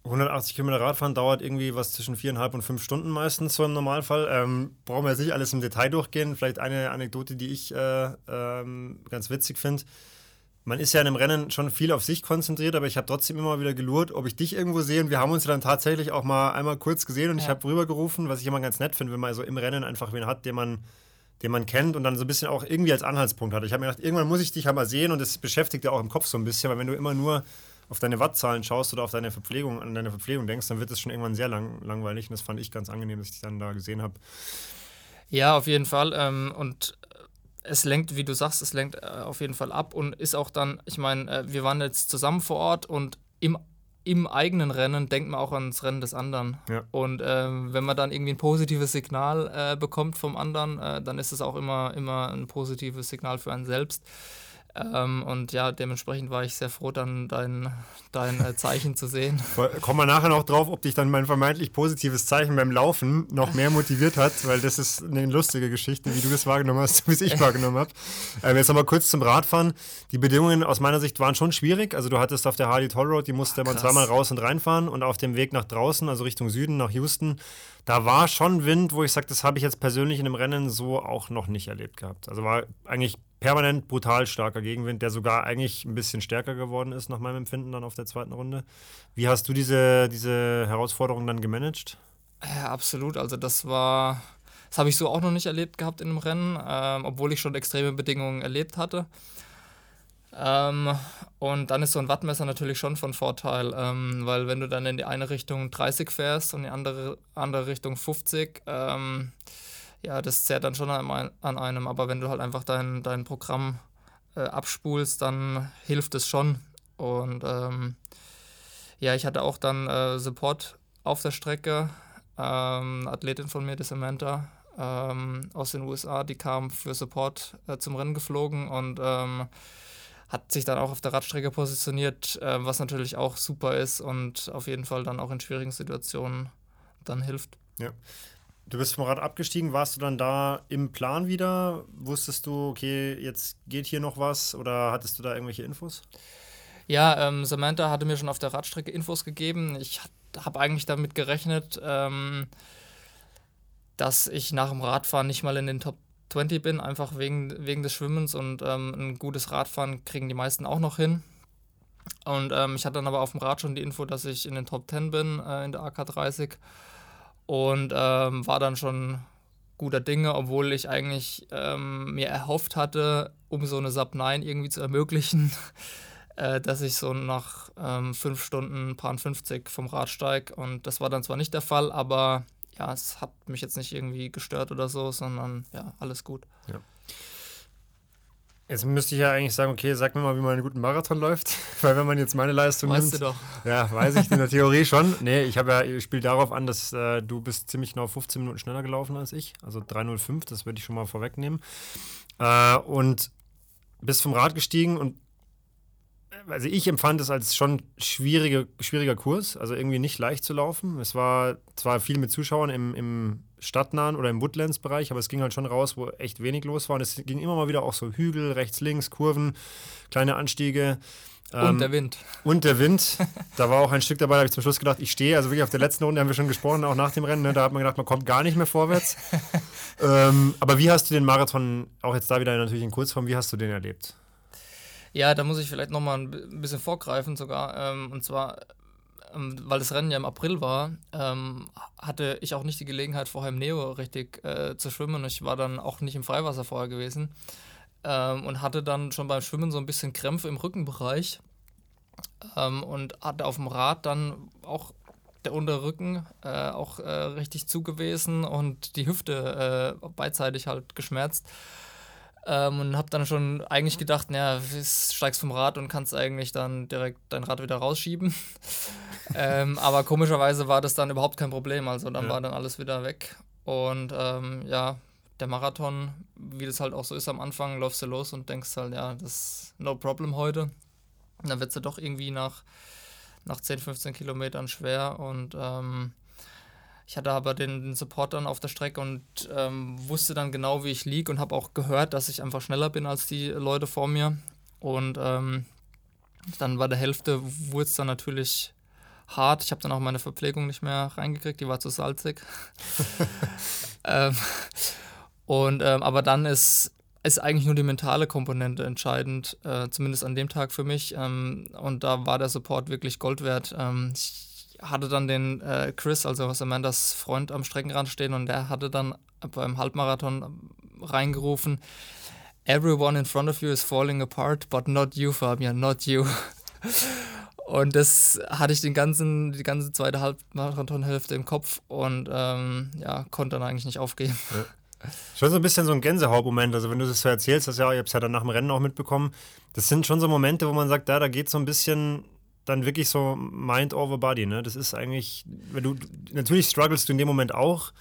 180 Kilometer Radfahren dauert irgendwie was zwischen viereinhalb und fünf Stunden meistens so im Normalfall. Ähm, brauchen wir jetzt nicht alles im Detail durchgehen. Vielleicht eine Anekdote, die ich äh, ähm, ganz witzig finde man ist ja in einem Rennen schon viel auf sich konzentriert, aber ich habe trotzdem immer wieder gelurrt, ob ich dich irgendwo sehe. Und wir haben uns dann tatsächlich auch mal einmal kurz gesehen und ja. ich habe rübergerufen, was ich immer ganz nett finde, wenn man so im Rennen einfach wen hat, den man, den man kennt und dann so ein bisschen auch irgendwie als Anhaltspunkt hat. Ich habe mir gedacht, irgendwann muss ich dich halt mal sehen und das beschäftigt ja auch im Kopf so ein bisschen, weil wenn du immer nur auf deine Wattzahlen schaust oder auf deine Verpflegung, an deine Verpflegung denkst, dann wird es schon irgendwann sehr lang, langweilig. Und das fand ich ganz angenehm, dass ich dich dann da gesehen habe. Ja, auf jeden Fall. Ähm, und es lenkt, wie du sagst, es lenkt äh, auf jeden Fall ab und ist auch dann, ich meine, äh, wir waren jetzt zusammen vor Ort und im, im eigenen Rennen denkt man auch ans Rennen des anderen. Ja. Und äh, wenn man dann irgendwie ein positives Signal äh, bekommt vom anderen, äh, dann ist es auch immer, immer ein positives Signal für einen selbst. Ähm, und ja, dementsprechend war ich sehr froh, dann dein, dein äh, Zeichen zu sehen. *laughs* Kommen wir nachher noch drauf, ob dich dann mein vermeintlich positives Zeichen beim Laufen noch mehr motiviert hat, weil das ist eine lustige Geschichte, wie du das wahrgenommen hast, *laughs* wie es ich wahrgenommen habe. Ähm, jetzt nochmal kurz zum Radfahren. Die Bedingungen aus meiner Sicht waren schon schwierig. Also du hattest auf der Hardy Toll Road, die musste Ach, man zweimal raus und reinfahren und auf dem Weg nach draußen, also Richtung Süden, nach Houston, da war schon Wind, wo ich sage, das habe ich jetzt persönlich in einem Rennen so auch noch nicht erlebt gehabt. Also war eigentlich permanent brutal starker Gegenwind, der sogar eigentlich ein bisschen stärker geworden ist, nach meinem Empfinden dann auf der zweiten Runde. Wie hast du diese, diese Herausforderung dann gemanagt? Ja, absolut. Also das war, das habe ich so auch noch nicht erlebt gehabt in einem Rennen, ähm, obwohl ich schon extreme Bedingungen erlebt hatte. Ähm, und dann ist so ein Wattmesser natürlich schon von Vorteil, ähm, weil wenn du dann in die eine Richtung 30 fährst und in die andere, andere Richtung 50, ähm, ja, das zerrt dann schon an, an, einem. Aber wenn du halt einfach dein, dein Programm äh, abspulst, dann hilft es schon. Und ähm, ja, ich hatte auch dann äh, Support auf der Strecke. Ähm, Athletin von mir, die Samantha, ähm, aus den USA, die kam für Support äh, zum Rennen geflogen und ähm, hat sich dann auch auf der Radstrecke positioniert, äh, was natürlich auch super ist und auf jeden Fall dann auch in schwierigen Situationen dann hilft. Ja. Du bist vom Rad abgestiegen, warst du dann da im Plan wieder? Wusstest du, okay, jetzt geht hier noch was oder hattest du da irgendwelche Infos? Ja, ähm, Samantha hatte mir schon auf der Radstrecke Infos gegeben. Ich habe eigentlich damit gerechnet, ähm, dass ich nach dem Radfahren nicht mal in den Top 20 bin, einfach wegen, wegen des Schwimmens und ähm, ein gutes Radfahren kriegen die meisten auch noch hin. Und ähm, ich hatte dann aber auf dem Rad schon die Info, dass ich in den Top 10 bin äh, in der AK30 und ähm, war dann schon guter Dinge, obwohl ich eigentlich ähm, mir erhofft hatte, um so eine Sub 9 irgendwie zu ermöglichen, *laughs* äh, dass ich so nach ähm, fünf Stunden Paar 50 vom Rad steige. Und das war dann zwar nicht der Fall, aber ja, es hat mich jetzt nicht irgendwie gestört oder so, sondern ja, alles gut. Ja. Jetzt müsste ich ja eigentlich sagen, okay, sag mir mal, wie man einen guten Marathon läuft. *laughs* Weil wenn man jetzt meine Leistung weißt nimmt. Du doch. Ja, weiß ich in der Theorie *laughs* schon. Nee, ich habe ja, ich spiele darauf an, dass äh, du bist ziemlich genau 15 Minuten schneller gelaufen als ich. Also 3,05, das würde ich schon mal vorwegnehmen. Äh, und bist vom Rad gestiegen und also ich empfand es als schon schwierige, schwieriger Kurs, also irgendwie nicht leicht zu laufen. Es war zwar viel mit Zuschauern im, im stadtnahen oder im Woodlands-Bereich, aber es ging halt schon raus, wo echt wenig los war. Und es ging immer mal wieder auch so Hügel, rechts, links, Kurven, kleine Anstiege. Und ähm, der Wind. Und der Wind. *laughs* Da war auch ein Stück dabei, da habe ich zum Schluss gedacht, ich stehe. Also wirklich auf der letzten Runde haben wir schon gesprochen, auch nach dem Rennen. Ne, da hat man gedacht, man kommt gar nicht mehr vorwärts. *laughs* ähm, aber wie hast du den Marathon, auch jetzt da wieder natürlich in Kurzform, wie hast du den erlebt? Ja, da muss ich vielleicht nochmal ein bisschen vorgreifen sogar. Ähm, und zwar, ähm, weil das Rennen ja im April war, ähm, hatte ich auch nicht die Gelegenheit, vorher im Neo richtig äh, zu schwimmen. Ich war dann auch nicht im Freiwasser vorher gewesen ähm, und hatte dann schon beim Schwimmen so ein bisschen Krämpfe im Rückenbereich ähm, und hatte auf dem Rad dann auch der Unterrücken äh, auch äh, richtig zugewesen und die Hüfte äh, beidseitig halt geschmerzt. Ähm, und habe dann schon eigentlich gedacht, naja, steigst vom Rad und kannst eigentlich dann direkt dein Rad wieder rausschieben. *laughs* ähm, aber komischerweise war das dann überhaupt kein Problem. Also dann ja. war dann alles wieder weg. Und ähm, ja, der Marathon, wie das halt auch so ist am Anfang, läufst du los und denkst halt, ja, das ist no problem heute. Und dann wird es ja doch irgendwie nach, nach 10, 15 Kilometern schwer und ähm, ich hatte aber den, Support dann auf der Strecke und ähm, wusste dann genau, wie ich liege und habe auch gehört, dass ich einfach schneller bin als die Leute vor mir. Und ähm, dann bei der Hälfte wurde es dann natürlich hart. Ich habe dann auch meine Verpflegung nicht mehr reingekriegt, die war zu salzig. *laughs* ähm, und ähm, aber dann ist, ist eigentlich nur die mentale Komponente entscheidend, äh, zumindest an dem Tag für mich. Ähm, und da war der Support wirklich Gold wert. Ähm, ich hatte dann den äh, Chris, also Amandas Freund, am Streckenrand stehen und der hatte dann beim Halbmarathon reingerufen, Everyone in front of you is falling apart, but not you, Fabian, not you. *laughs* Und das hatte ich den ganzen, die ganze zweite Halbmarathon-Hälfte im Kopf und ähm, ja, konnte dann eigentlich nicht aufgeben. Ja. Schon so ein bisschen so ein Gänsehautmoment. Also, wenn du das so erzählst, das ja, ich habe es ja dann nach dem Rennen auch mitbekommen. Das sind schon so Momente, wo man sagt, da, da geht so ein bisschen dann wirklich so Mind over Body, ne? Das ist eigentlich, wenn du, natürlich strugglest du in dem Moment auch,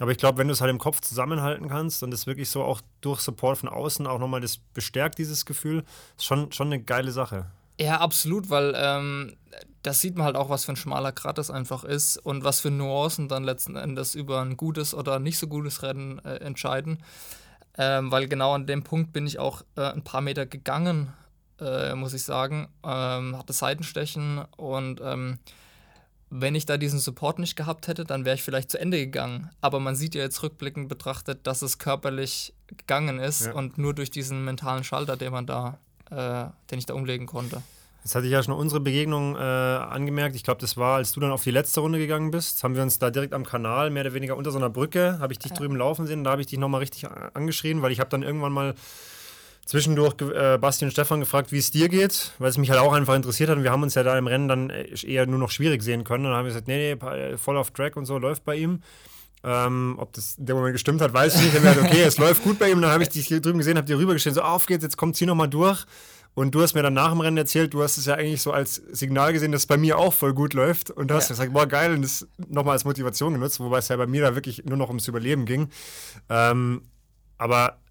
Aber ich glaube, wenn du es halt im Kopf zusammenhalten kannst und es wirklich so auch durch Support von außen auch nochmal das bestärkt, dieses Gefühl, ist schon, schon eine geile Sache. Ja, absolut, weil ähm, das sieht man halt auch, was für ein schmaler Grat das einfach ist und was für Nuancen dann letzten Endes über ein gutes oder nicht so gutes Rennen äh, entscheiden. Ähm, weil genau an dem Punkt bin ich auch äh, ein paar Meter gegangen, äh, muss ich sagen. Ähm, hatte Seitenstechen und ähm, wenn ich da diesen Support nicht gehabt hätte, dann wäre ich vielleicht zu Ende gegangen. Aber man sieht ja jetzt rückblickend betrachtet, dass es körperlich gegangen ist ja. und nur durch diesen mentalen Schalter, den man da, äh, den ich da umlegen konnte. Jetzt hatte ich ja schon unsere Begegnung äh, angemerkt. Ich glaube, das war, als du dann auf die letzte Runde gegangen bist, haben wir uns da direkt am Kanal, mehr oder weniger unter so einer Brücke, habe ich dich ja. drüben laufen sehen. Da habe ich dich nochmal richtig angeschrien, weil ich habe dann irgendwann mal zwischendurch äh, Basti und Stefan gefragt, wie es dir geht, weil es mich halt auch einfach interessiert hat. Und wir haben uns ja da im Rennen dann äh, eher nur noch schwierig sehen können. Und dann haben wir gesagt, nee, nee, äh, voll auf Track und so läuft bei ihm. Ähm, ob das in dem Moment gestimmt hat, weiß ich nicht. Dann gesagt, okay, es läuft gut bei ihm. Dann habe ich dich hier drüben gesehen, habe dir rübergestellt, so auf geht's, jetzt kommt hier nochmal durch. Und du hast mir dann nach dem Rennen erzählt, du hast es ja eigentlich so als Signal gesehen, dass es bei mir auch voll gut läuft. Und du hast ja. gesagt, boah, geil, und das nochmal als Motivation genutzt, wobei es ja bei mir da wirklich nur noch ums Überleben ging. Ähm, aber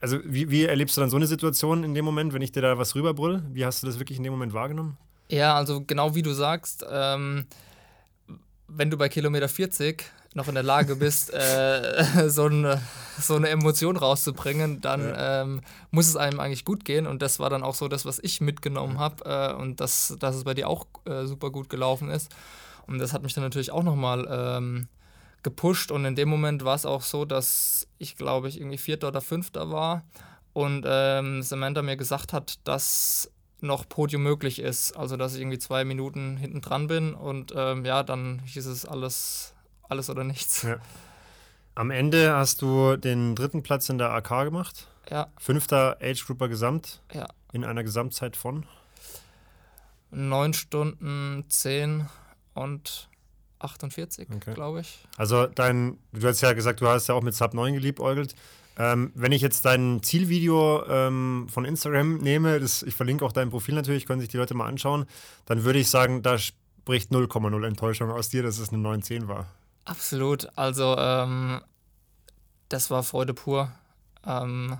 also wie, wie erlebst du dann so eine Situation in dem Moment, wenn ich dir da was rüberbrüll? Wie hast du das wirklich in dem Moment wahrgenommen? Ja, also genau wie du sagst, ähm, wenn du bei Kilometer 40 noch in der Lage bist, *laughs* äh, so, eine, so eine Emotion rauszubringen, dann ja. ähm, muss es einem eigentlich gut gehen. Und das war dann auch so das, was ich mitgenommen habe äh, und das, dass es bei dir auch äh, super gut gelaufen ist. Und das hat mich dann natürlich auch nochmal ähm, gepusht und in dem Moment war es auch so, dass ich glaube ich irgendwie Vierter oder Fünfter war und ähm, Samantha mir gesagt hat, dass noch Podium möglich ist, also dass ich irgendwie zwei Minuten hinten dran bin und ähm, ja, dann hieß es alles, alles oder nichts. Ja. Am Ende hast du den dritten Platz in der AK gemacht. Ja. Fünfter Age Grouper Gesamt. Ja. In einer Gesamtzeit von? Neun Stunden, zehn und 48, okay. glaube ich. Also dein, du hast ja gesagt, du hast ja auch mit Sub 9 geliebäugelt. Ähm, wenn ich jetzt dein Zielvideo ähm, von Instagram nehme, das, ich verlinke auch dein Profil natürlich, können sich die Leute mal anschauen, dann würde ich sagen, da spricht 0,0 Enttäuschung aus dir, dass es eine 910 war. Absolut. Also ähm, das war Freude pur. Ähm,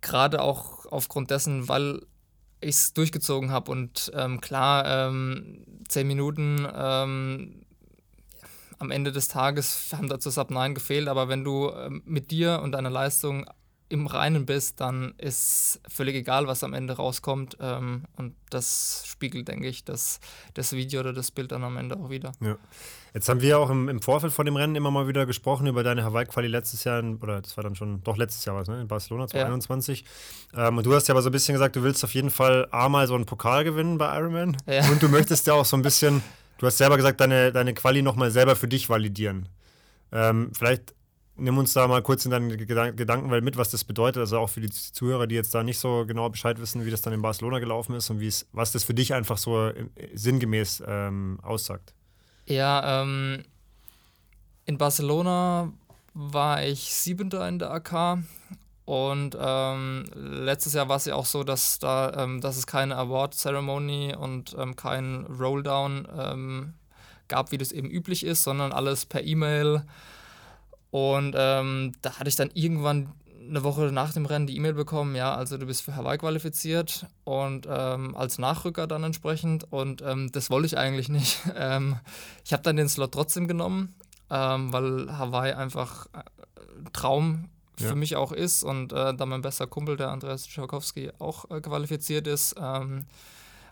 gerade auch aufgrund dessen, weil ich es durchgezogen habe. Und ähm, klar, ähm, zehn Minuten ähm, am Ende des Tages haben dazu Sub 9 gefehlt, aber wenn du ähm, mit dir und deiner Leistung im Reinen bist, dann ist völlig egal, was am Ende rauskommt. Ähm, und das spiegelt, denke ich, das, das Video oder das Bild dann am Ende auch wieder. Ja. Jetzt haben wir auch im, im Vorfeld von dem Rennen immer mal wieder gesprochen über deine Hawaii-Quali letztes Jahr, in, oder das war dann schon, doch letztes Jahr was, ne? in Barcelona 2021. Ja. Ähm, und du hast ja aber so ein bisschen gesagt, du willst auf jeden Fall A mal so einen Pokal gewinnen bei Ironman. Ja. Und du möchtest ja auch so ein bisschen, du hast selber gesagt, deine, deine Quali nochmal selber für dich validieren. Ähm, vielleicht nimm uns da mal kurz in deine Gedankenwelt mit, was das bedeutet. Also auch für die Zuhörer, die jetzt da nicht so genau Bescheid wissen, wie das dann in Barcelona gelaufen ist und was das für dich einfach so äh, sinngemäß ähm, aussagt. Ja, ähm, in Barcelona war ich Siebenter in der AK und ähm, letztes Jahr war es ja auch so, dass da, ähm, dass es keine Award Ceremony und ähm, kein Rolldown ähm, gab, wie das eben üblich ist, sondern alles per E-Mail und ähm, da hatte ich dann irgendwann eine Woche nach dem Rennen die E-Mail bekommen, ja, also du bist für Hawaii qualifiziert und ähm, als Nachrücker dann entsprechend und ähm, das wollte ich eigentlich nicht. *laughs* Ähm, ich habe dann den Slot trotzdem genommen, ähm, weil Hawaii einfach ein äh, Traum für ja. mich auch ist und äh, da mein bester Kumpel, der Andreas Tschakowski, auch äh, qualifiziert ist, ähm,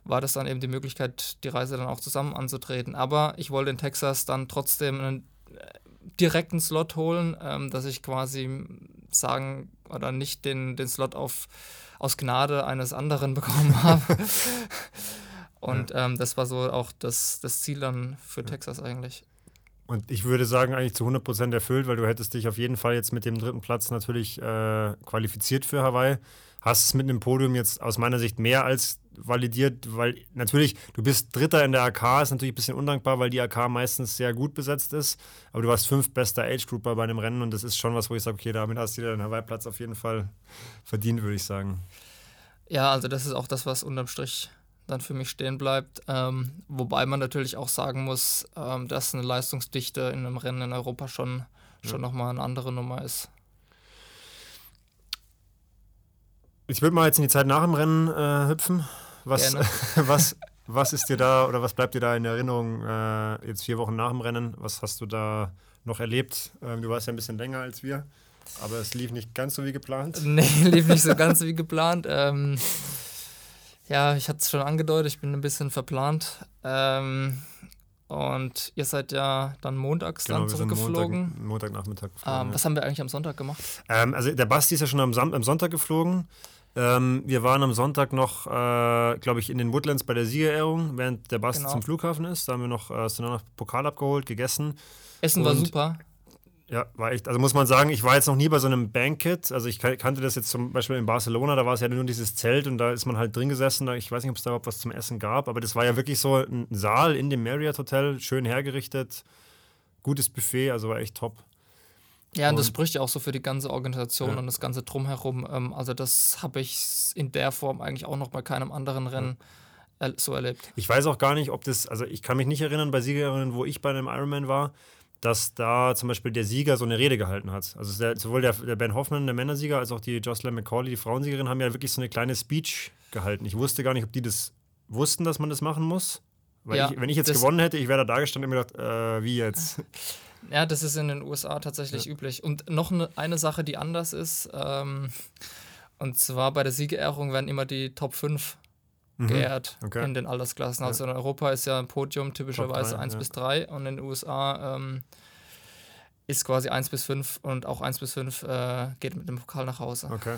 war das dann eben die Möglichkeit, die Reise dann auch zusammen anzutreten. Aber ich wollte in Texas dann trotzdem einen direkten Slot holen, ähm, dass ich quasi sagen oder nicht den, den Slot auf, aus Gnade eines anderen *laughs* bekommen habe. Und ja. ähm, das war so auch das, das Ziel dann für ja. Texas eigentlich. Und ich würde sagen, eigentlich zu 100% erfüllt, weil du hättest dich auf jeden Fall jetzt mit dem dritten Platz natürlich äh, qualifiziert für Hawaii. Hast es mit einem Podium jetzt aus meiner Sicht mehr als validiert, weil natürlich, du bist Dritter in der AK, ist natürlich ein bisschen undankbar, weil die AK meistens sehr gut besetzt ist. Aber du warst fünf bester Age-Grouper bei einem Rennen und das ist schon was, wo ich sage, okay, damit hast du dir den Hawaii-Platz auf jeden Fall verdient, würde ich sagen. Ja, also das ist auch das, was unterm Strich dann für mich stehen bleibt. Ähm, wobei man natürlich auch sagen muss, ähm, dass eine Leistungsdichte in einem Rennen in Europa schon, schon ja. nochmal eine andere Nummer ist. Ich würde mal jetzt in die Zeit nach dem Rennen äh, hüpfen. Was, *laughs* was, was ist dir da oder was bleibt dir da in Erinnerung äh, jetzt vier Wochen nach dem Rennen? Was hast du da noch erlebt? Ähm, du warst ja ein bisschen länger als wir, aber es lief nicht ganz so wie geplant. *laughs* Nee, lief nicht so ganz wie geplant. Ähm, ja, ich hatte es schon angedeutet, ich bin ein bisschen verplant. Ähm, und ihr seid ja dann montags genau, dann zurückgeflogen. Montag, Montagnachmittag geflogen. Ähm, was haben wir eigentlich am Sonntag gemacht? Ähm, also der Basti ist ja schon am, Sam am Sonntag geflogen. Ähm, wir waren am Sonntag noch, äh, glaube ich, in den Woodlands bei der Siegerehrung, während der Basti genau. zum Flughafen ist. Da haben wir noch, äh, noch Pokal abgeholt, gegessen. Essen war super. Ja, war echt. Also muss man sagen, ich war jetzt noch nie bei so einem Banquet. Also ich kannte das jetzt zum Beispiel in Barcelona, da war es ja nur dieses Zelt und da ist man halt drin gesessen. Ich weiß nicht, ob es da überhaupt was zum Essen gab, aber das war ja wirklich so ein Saal in dem Marriott Hotel, schön hergerichtet, gutes Buffet, also war echt top. Ja, und, und das spricht ja auch so für die ganze Organisation ja. und das ganze Drumherum. Ähm, also das habe ich in der Form eigentlich auch noch bei keinem anderen Rennen ja. so erlebt. Ich weiß auch gar nicht, ob das, also ich kann mich nicht erinnern bei Siegerinnen, wo ich bei einem Ironman war, dass da zum Beispiel der Sieger so eine Rede gehalten hat. Also der, sowohl der, der, Ben Hoffman, der Männersieger, als auch die Jocelyn McCauley, die Frauensiegerin, haben ja wirklich so eine kleine Speech gehalten. Ich wusste gar nicht, ob die das wussten, dass man das machen muss. Weil ja, ich, wenn ich jetzt gewonnen hätte, ich wäre da gestanden und mir gedacht, äh, wie jetzt? *laughs* Ja, das ist in den USA tatsächlich ja. üblich. Und noch eine, eine Sache, die anders ist, ähm, und zwar bei der Siegerehrung werden immer die Top 5 mhm. geehrt okay. in den Altersklassen. Also ja. in Europa ist ja ein Podium typischerweise 3, 1 ja. bis 3 und in den USA ähm, ist quasi 1 bis 5 und auch 1 bis 5 äh, geht mit dem Pokal nach Hause. Okay.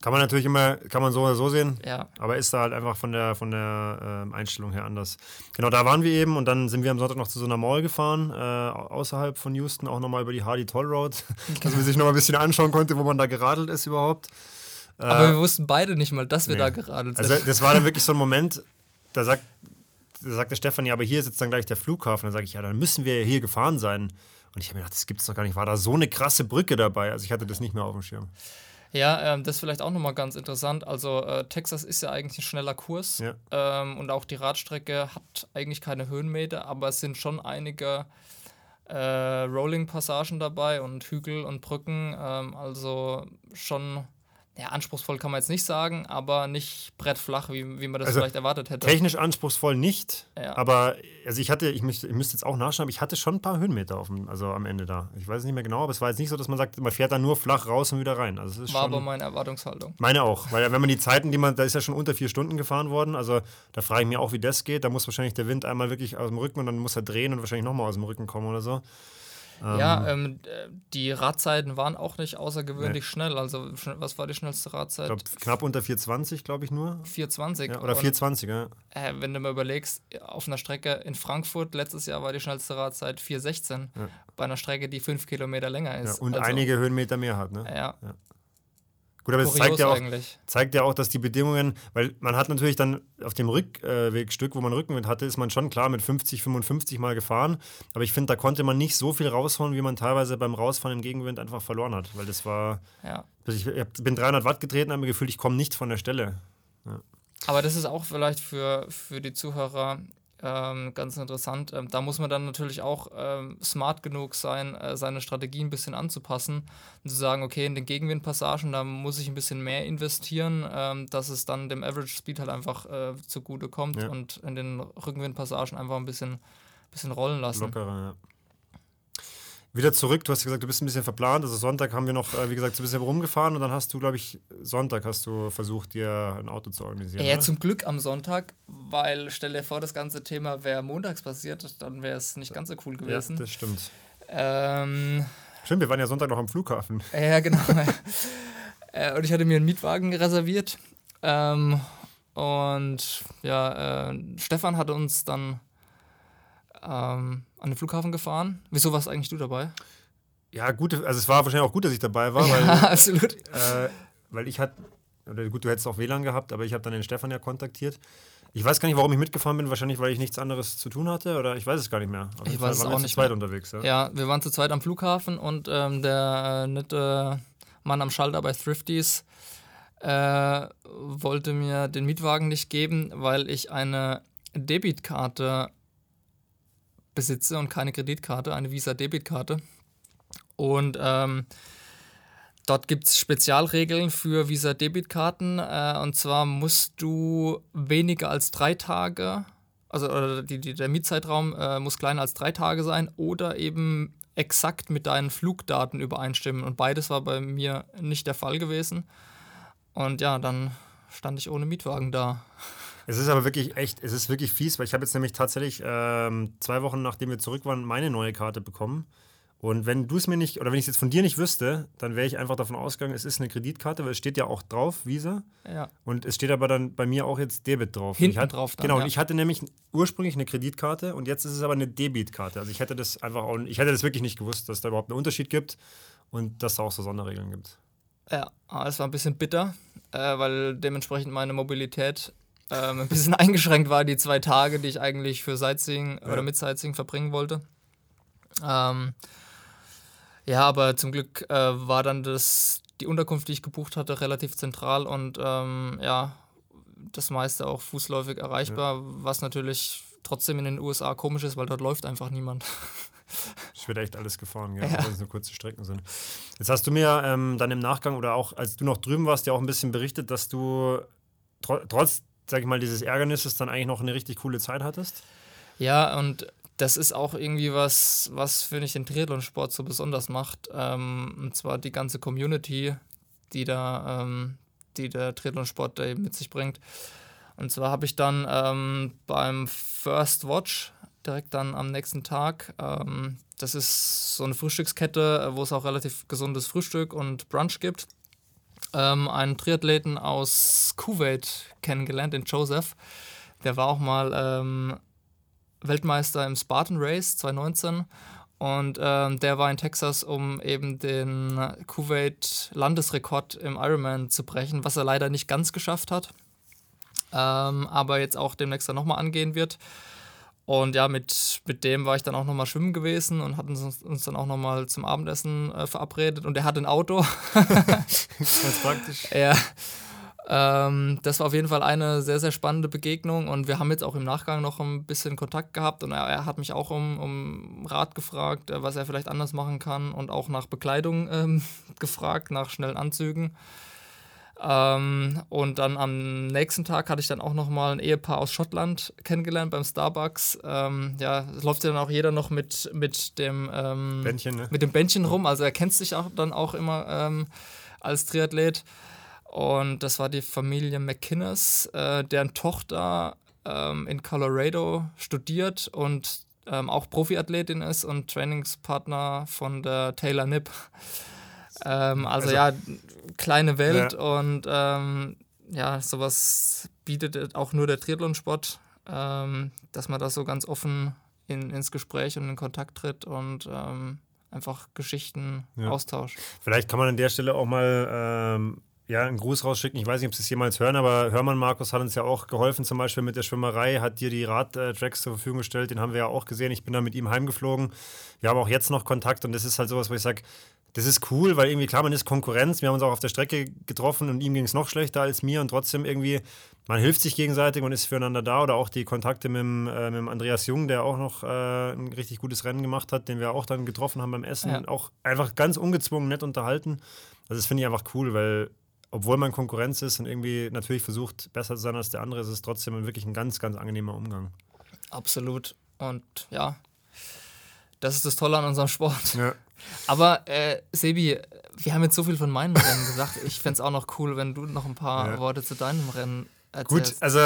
Kann man natürlich immer, kann man so oder so sehen, ja. aber ist da halt einfach von der, von der äh, Einstellung her anders. Genau, da waren wir eben und dann sind wir am Sonntag noch zu so einer Mall gefahren, äh, außerhalb von Houston, auch nochmal über die Hardy Toll Road, *laughs* dass man sich nochmal ein bisschen anschauen konnte, wo man da geradelt ist überhaupt. Aber äh, wir wussten beide nicht mal, dass wir nee. da geradelt sind. Also das war dann wirklich so ein *laughs* Moment, da sagt, da sagt der Stefan, ja, aber hier ist jetzt dann gleich der Flughafen. Dann sage ich, ja, dann müssen wir hier gefahren sein. Und ich habe mir gedacht, das gibt es doch gar nicht. War da so eine krasse Brücke dabei? Also ich hatte das nicht mehr auf dem Schirm. Ja, ähm, das ist vielleicht auch nochmal ganz interessant. Also äh, Texas ist ja eigentlich ein schneller Kurs ja. ähm, und auch die Radstrecke hat eigentlich keine Höhenmeter, aber es sind schon einige äh, Rolling-Passagen dabei und Hügel und Brücken. Ähm, also schon ja, anspruchsvoll kann man jetzt nicht sagen, aber nicht brettflach, wie, wie man das also vielleicht erwartet hätte. Technisch anspruchsvoll nicht, ja. aber also ich hatte, ich müsste, ich müsste jetzt auch nachschauen, aber ich hatte schon ein paar Höhenmeter auf dem, also am Ende da. Ich weiß nicht mehr genau, aber es war jetzt nicht so, dass man sagt, man fährt da nur flach raus und wieder rein. Also war schon, aber meine Erwartungshaltung. Meine auch, weil wenn man die Zeiten, die man, da ist ja schon unter vier Stunden gefahren worden, also da frage ich mich auch, wie das geht. Da muss wahrscheinlich der Wind einmal wirklich aus dem Rücken und dann muss er drehen und wahrscheinlich nochmal aus dem Rücken kommen oder so. Ja, ähm, die Radzeiten waren auch nicht außergewöhnlich nee. schnell. Also, was war die schnellste Radzeit? Glaub, knapp unter 420, glaube ich nur. 420. Ja, oder 420, ja. Äh, wenn du mal überlegst, auf einer Strecke in Frankfurt letztes Jahr war die schnellste Radzeit 416. Ja. Bei einer Strecke, die fünf Kilometer länger ist. Ja, und also, einige Höhenmeter mehr hat, ne? ja. Gut, aber es zeigt ja, auch, zeigt ja auch, dass die Bedingungen, weil man hat natürlich dann auf dem Rückwegstück, wo man Rückenwind hatte, ist man schon klar mit 50, 55 Mal gefahren. Aber ich finde, da konnte man nicht so viel rausholen, wie man teilweise beim Rausfahren im Gegenwind einfach verloren hat. Weil das war. Ja. Ich bin 300 Watt getreten, habe mir gefühlt, ich komme nicht von der Stelle. Ja. Aber das ist auch vielleicht für, für die Zuhörer ähm, ganz interessant. Ähm, da muss man dann natürlich auch ähm, smart genug sein, äh, seine Strategie ein bisschen anzupassen und zu sagen, okay, in den Gegenwindpassagen, da muss ich ein bisschen mehr investieren, ähm, dass es dann dem Average Speed halt einfach äh, zugute kommt ja. und in den Rückenwindpassagen einfach ein bisschen, bisschen rollen lassen. Lockerer, ja wieder zurück. Du hast gesagt, du bist ein bisschen verplant. Also Sonntag haben wir noch, äh, wie gesagt, so ein bisschen rumgefahren und dann hast du, glaube ich, Sonntag hast du versucht, dir ein Auto zu organisieren. Ja, oder? zum Glück am Sonntag, weil stell dir vor, das ganze Thema wäre montags passiert, dann wäre es nicht ganz so cool gewesen. Ja, das stimmt. Ähm, stimmt, wir waren ja Sonntag noch am Flughafen. Ja, genau. *laughs* Äh, und ich hatte mir einen Mietwagen reserviert. Ähm, und ja, äh, Stefan hatte uns dann ähm, an den Flughafen gefahren. Wieso warst eigentlich du dabei? Ja, gut, also es war wahrscheinlich auch gut, dass ich dabei war, ja, weil, *laughs* absolut. Äh, weil ich hatte, oder gut, du hättest auch WLAN gehabt, aber ich habe dann den Stefan ja kontaktiert. Ich weiß gar nicht, warum ich mitgefahren bin. Wahrscheinlich, weil ich nichts anderes zu tun hatte oder ich weiß es gar nicht mehr. Auf ich weiß Fall es auch nicht. zu zweit mehr. unterwegs. Ja? ja, wir waren zu zweit am Flughafen und ähm, der äh, nette Mann am Schalter bei Thrifties äh, wollte mir den Mietwagen nicht geben, weil ich eine Debitkarte besitze und keine Kreditkarte, eine Visa-Debitkarte. Und ähm, dort gibt es Spezialregeln für Visa-Debitkarten. Äh, und zwar musst du weniger als drei Tage, also die, die, der Mietzeitraum äh, muss kleiner als drei Tage sein oder eben exakt mit deinen Flugdaten übereinstimmen. Und beides war bei mir nicht der Fall gewesen. Und ja, dann stand ich ohne Mietwagen da. Es ist aber wirklich echt, es ist wirklich fies, weil ich habe jetzt nämlich tatsächlich ähm, zwei Wochen nachdem wir zurück waren, meine neue Karte bekommen. Und wenn du es mir nicht, oder wenn ich es jetzt von dir nicht wüsste, dann wäre ich einfach davon ausgegangen, es ist eine Kreditkarte, weil es steht ja auch drauf, Visa. Ja. Und es steht aber dann bei mir auch jetzt Debit drauf. Hinten hatte, drauf dann, Genau, ja. und ich hatte nämlich ursprünglich eine Kreditkarte und jetzt ist es aber eine Debitkarte. Also ich hätte das einfach auch, ich hätte das wirklich nicht gewusst, dass es da überhaupt einen Unterschied gibt und dass es da auch so Sonderregeln gibt. Ja, es war ein bisschen bitter, äh, weil dementsprechend meine Mobilität ähm, ein bisschen *laughs* eingeschränkt war, die zwei Tage, die ich eigentlich für Sightseeing Ja. oder mit Sightseeing verbringen wollte. Ähm, ja, aber zum Glück äh, war dann das, die Unterkunft, die ich gebucht hatte, relativ zentral und ähm, ja, das meiste auch fußläufig erreichbar, was natürlich trotzdem in den USA komisch ist, weil dort läuft einfach niemand. *laughs* Es wird echt alles gefahren, gell? Ja. wenn es nur kurze Strecken sind. Jetzt hast du mir ähm, dann im Nachgang oder auch als du noch drüben warst, ja auch ein bisschen berichtet, dass du tro trotz, sag ich mal, dieses Ärgernisses dann eigentlich noch eine richtig coole Zeit hattest. Ja, und das ist auch irgendwie was, was finde ich den Triathlon-Sport so besonders macht. Ähm, und zwar die ganze Community, die da, ähm, die der Triathlon-Sport da eben mit sich bringt. Und zwar habe ich dann ähm, beim First Watch direkt dann am nächsten Tag, ähm, das ist so eine Frühstückskette, wo es auch relativ gesundes Frühstück und Brunch gibt, ähm, einen Triathleten aus Kuwait kennengelernt, den Joseph. Der war auch mal ähm, Weltmeister im Spartan Race 2019 und ähm, der war in Texas, um eben den Kuwait-Landesrekord im Ironman zu brechen, was er leider nicht ganz geschafft hat, ähm, aber jetzt auch demnächst dann nochmal angehen wird. Und ja, mit, mit dem war ich dann auch nochmal schwimmen gewesen und hatten uns, uns dann auch nochmal zum Abendessen äh, verabredet. Und er hat ein Auto. *laughs* Ganz praktisch. *laughs* Ja. Ähm, das war auf jeden Fall eine sehr, sehr spannende Begegnung und wir haben jetzt auch im Nachgang noch ein bisschen Kontakt gehabt und er, er hat mich auch um, um Rat gefragt, äh, was er vielleicht anders machen kann und auch nach Bekleidung ähm, *laughs* gefragt, nach schnellen Anzügen. Ähm, und dann am nächsten Tag hatte ich dann auch noch mal ein Ehepaar aus Schottland kennengelernt beim Starbucks. Ähm, ja, es läuft ja dann auch jeder noch mit, mit dem ähm, Bändchen, ne? mit dem Bändchen rum. Also er kennt sich auch dann auch immer ähm, als Triathlet. Und das war die Familie McInnes, äh, deren Tochter ähm, in Colorado studiert und ähm, auch Profiathletin ist und Trainingspartner von der Taylor Nipp. Ähm, also, Also- ja, kleine Welt und ähm, ja, sowas bietet auch nur der Triathlonsport, ähm, dass man da so ganz offen in, ins Gespräch und in Kontakt tritt und ähm, einfach Geschichten Ja. austauscht. Vielleicht kann man an der Stelle auch mal ähm, ja, einen Gruß rausschicken. Ich weiß nicht, ob Sie es jemals hören, aber Hörmann Markus hat uns ja auch geholfen, zum Beispiel mit der Schwimmerei, hat dir die Radtracks zur Verfügung gestellt. Den haben wir ja auch gesehen. Ich bin da mit ihm heimgeflogen. Wir haben auch jetzt noch Kontakt und das ist halt sowas, wo ich sage, das ist cool, weil irgendwie, klar, man ist Konkurrenz. Wir haben uns auch auf der Strecke getroffen und ihm ging es noch schlechter als mir und trotzdem irgendwie, man hilft sich gegenseitig und ist füreinander da. Oder auch die Kontakte mit dem, äh, mit dem Andreas Jung, der auch noch äh, ein richtig gutes Rennen gemacht hat, den wir auch dann getroffen haben beim Essen. Ja. Auch einfach ganz ungezwungen nett unterhalten. Also das finde ich einfach cool, weil obwohl man Konkurrenz ist und irgendwie natürlich versucht, besser zu sein als der andere, ist es trotzdem wirklich ein ganz, ganz angenehmer Umgang. Absolut. Und ja, das ist das Tolle an unserem Sport. Ja. Aber äh, Sebi, wir haben jetzt so viel von meinen Rennen gesagt. Ich fände es auch noch cool, wenn du noch ein paar Ja. Worte zu deinem Rennen Gut, erzählst. also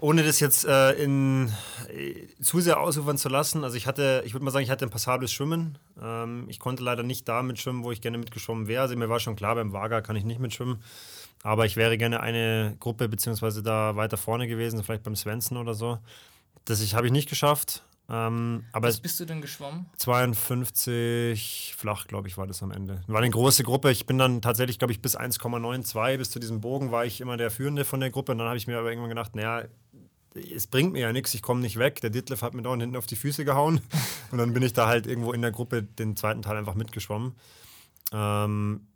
ohne das jetzt äh, in, äh, zu sehr ausufern zu lassen, also ich hatte, ich würde mal sagen, ich hatte ein passables Schwimmen. Ähm, ich konnte leider nicht da mitschwimmen, wo ich gerne mitgeschwommen wäre. Also mir war schon klar, beim Vaga kann ich nicht mitschwimmen. Aber ich wäre gerne eine Gruppe beziehungsweise da weiter vorne gewesen, vielleicht beim Svensson oder so. Das habe ich nicht geschafft. Ähm, aber Was bist du denn geschwommen? 52 flach, glaube ich, war das am Ende. War eine große Gruppe. Ich bin dann tatsächlich, glaube ich, bis 1,92, bis zu diesem Bogen war ich immer der Führende von der Gruppe. Und dann habe ich mir aber irgendwann gedacht, naja, es bringt mir ja nichts, ich komme nicht weg. Der Ditlev hat mir dauernd hinten auf die Füße gehauen. *laughs* Und dann bin ich da halt irgendwo in der Gruppe den zweiten Teil einfach mitgeschwommen. Ähm,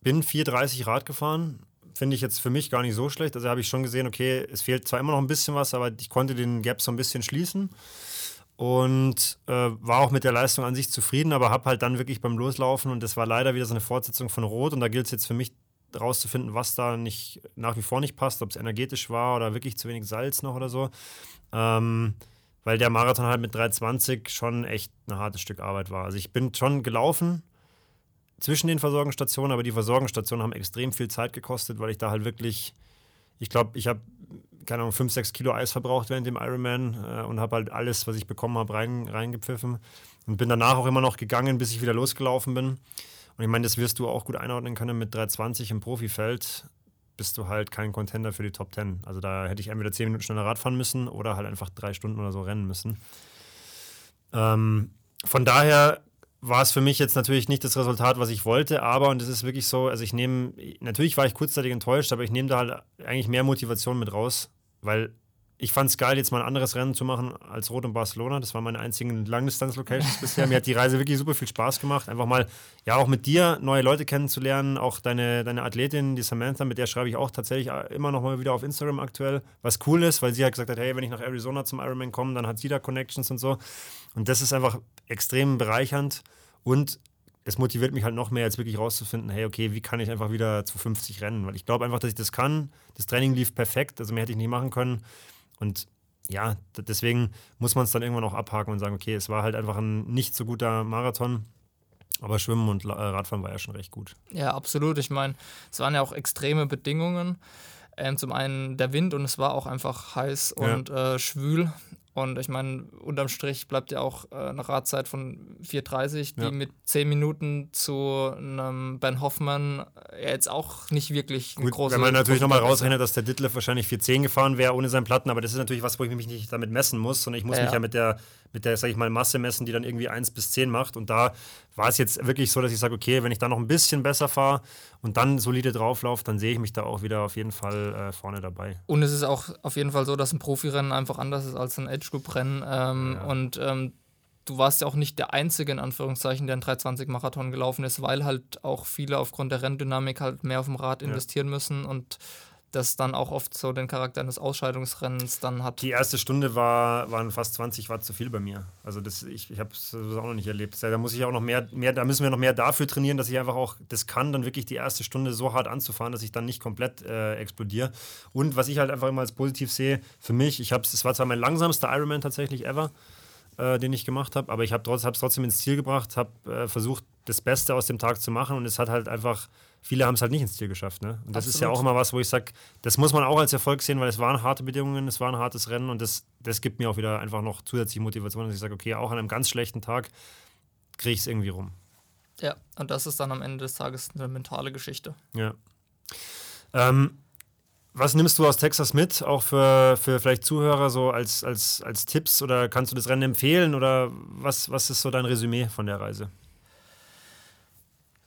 bin 4,30 Rad gefahren. finde ich jetzt für mich gar nicht so schlecht. Also habe ich schon gesehen, okay, es fehlt zwar immer noch ein bisschen was, aber ich konnte den Gap so ein bisschen schließen und äh, war auch mit der Leistung an sich zufrieden, aber habe halt dann wirklich beim Loslaufen und das war leider wieder so eine Fortsetzung von Rot und da gilt es jetzt für mich rauszufinden, was da nicht nach wie vor nicht passt, ob es energetisch war oder wirklich zu wenig Salz noch oder so. Ähm, weil der Marathon halt mit 3,20 schon echt ein hartes Stück Arbeit war. Also ich bin schon gelaufen zwischen den Versorgungsstationen, aber die Versorgungsstationen haben extrem viel Zeit gekostet, weil ich da halt wirklich, ich glaube, ich habe keine Ahnung, 5, 6 Kilo Eis verbraucht während dem Ironman äh, und habe halt alles, was ich bekommen habe, rein, reingepfiffen. Und bin danach auch immer noch gegangen, bis ich wieder losgelaufen bin. Und ich meine, das wirst du auch gut einordnen können mit 320 im Profifeld bist du halt kein Contender für die Top 10. Also da hätte ich entweder 10 Minuten schneller Rad fahren müssen oder halt einfach drei Stunden oder so rennen müssen. Ähm, von daher war es für mich jetzt natürlich nicht das Resultat, was ich wollte, aber, und es ist wirklich so, also ich nehme, natürlich war ich kurzzeitig enttäuscht, aber ich nehme da halt eigentlich mehr Motivation mit raus, weil ich fand es geil, jetzt mal ein anderes Rennen zu machen als Rot und Barcelona. Das waren meine einzigen Langdistanz-Locations bisher. Mir hat die Reise wirklich super viel Spaß gemacht. Einfach mal, ja, auch mit dir neue Leute kennenzulernen. Auch deine, deine Athletin, die Samantha, mit der schreibe ich auch tatsächlich immer noch mal wieder auf Instagram aktuell. Was cool ist, weil sie halt gesagt hat, hey, wenn ich nach Arizona zum Ironman komme, dann hat sie da Connections und so. Und das ist einfach extrem bereichernd. Und es motiviert mich halt noch mehr, jetzt wirklich rauszufinden, hey, okay, wie kann ich einfach wieder zu 50 rennen? Weil ich glaube einfach, dass ich das kann. Das Training lief perfekt, also mehr hätte ich nicht machen können. Und ja, deswegen muss man es dann irgendwann auch abhaken und sagen, okay, es war halt einfach ein nicht so guter Marathon. Aber Schwimmen und äh, Radfahren war ja schon recht gut. Ja, absolut. Ich meine, es waren ja auch extreme Bedingungen. Ähm, zum einen der Wind und es war auch einfach heiß und ja. äh, schwül. Und ich meine, unterm Strich bleibt ja auch äh, eine Radzeit von 4,30, die ja. mit 10 Minuten zu einem Ben Hoffmann äh, jetzt auch nicht wirklich Gut, große. Wenn man natürlich nochmal rausrechnet, dass der Ditlev wahrscheinlich 4,10 gefahren wäre ohne seinen Platten, aber das ist natürlich was, wo ich mich nicht damit messen muss, sondern ich muss ja. mich ja mit der mit der, sag ich mal, Masse messen, die dann irgendwie 1 bis 10 macht. Und da war es jetzt wirklich so, dass ich sage, okay, wenn ich da noch ein bisschen besser fahre und dann solide drauflaufe, dann sehe ich mich da auch wieder auf jeden Fall äh, vorne dabei. Und es ist auch auf jeden Fall so, dass ein Profirennen einfach anders ist als ein Age-Group-Rennen. Ähm, ja. Und ähm, du warst ja auch nicht der Einzige, in Anführungszeichen, der einen 320-Marathon gelaufen ist, weil halt auch viele aufgrund der Renndynamik halt mehr auf dem Rad investieren ja. müssen und das dann auch oft so den Charakter eines Ausscheidungsrennens dann hat. Die erste Stunde war, waren fast 20 Watt zu viel bei mir. Also das, ich, ich habe es auch noch nicht erlebt. Da muss ich auch noch mehr, mehr, da müssen wir noch mehr dafür trainieren, dass ich einfach auch das kann, dann wirklich die erste Stunde so hart anzufahren, dass ich dann nicht komplett äh, explodiere. Und was ich halt einfach immer als positiv sehe, für mich, ich habe es war zwar mein langsamster Ironman tatsächlich ever, äh, den ich gemacht habe, aber ich habe es trotzdem ins Ziel gebracht, habe äh, versucht, das Beste aus dem Tag zu machen und es hat halt einfach viele haben es halt nicht ins Ziel geschafft. Ne? Und das Absolut. ist ja auch immer was, wo ich sage, das muss man auch als Erfolg sehen, weil es waren harte Bedingungen, es war ein hartes Rennen und das, das gibt mir auch wieder einfach noch zusätzliche Motivation, dass ich sage, okay, auch an einem ganz schlechten Tag kriege ich es irgendwie rum. Ja, und das ist dann am Ende des Tages eine mentale Geschichte. Ja. Ähm, was nimmst du aus Texas mit, auch für, für vielleicht Zuhörer so als, als, als Tipps oder kannst du das Rennen empfehlen oder was, was ist so dein Resümee von der Reise?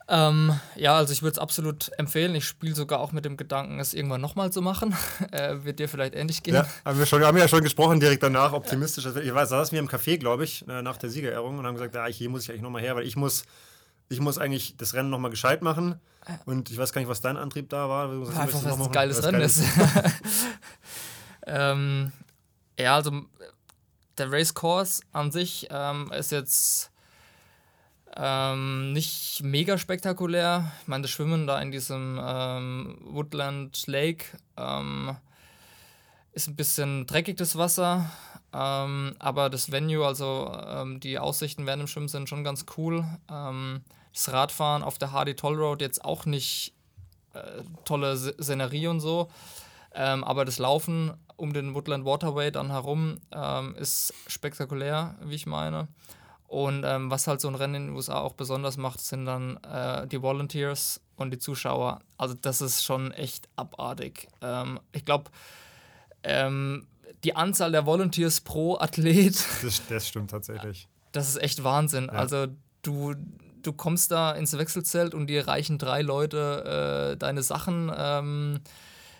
Ähm, ja, also ich würde es absolut empfehlen. Ich spiele sogar auch mit dem Gedanken, es irgendwann nochmal zu machen. *laughs* äh, wird dir vielleicht ähnlich gehen. Ja, haben wir, schon, haben ja schon gesprochen direkt danach, optimistisch. Also ich weiß, saß mir im Café, glaube ich, äh, nach der Siegerehrung und haben gesagt, ja, hier muss ich eigentlich nochmal her, weil ich muss, ich muss eigentlich das Rennen nochmal gescheit machen. Und ich weiß gar nicht, was dein Antrieb da war. Du sagst, Einfach, was ein geiles Rennen ist. *laughs* *laughs* ähm, ja, also der Race Course an sich ähm, ist jetzt ähm, nicht mega spektakulär. Ich meine, das Schwimmen da in diesem ähm, Woodland Lake ähm, ist ein bisschen dreckig, das Wasser. Ähm, aber das Venue, also ähm, die Aussichten während dem Schwimmen sind schon ganz cool. Ähm, das Radfahren auf der Hardy Toll Road jetzt auch nicht äh, tolle Szenerie und so. aber das Laufen um den Woodland Waterway dann herum ist spektakulär, wie ich meine. Und ähm, was halt so ein Rennen in den USA auch besonders macht, sind dann äh, die Volunteers und die Zuschauer. Also das ist schon echt abartig. Ähm, ich glaube, ähm, die Anzahl der Volunteers pro Athlet. *laughs* Das, das stimmt tatsächlich. Das ist echt Wahnsinn. Ja. Also du, du kommst da ins Wechselzelt und dir reichen drei Leute äh, deine Sachen. Ähm,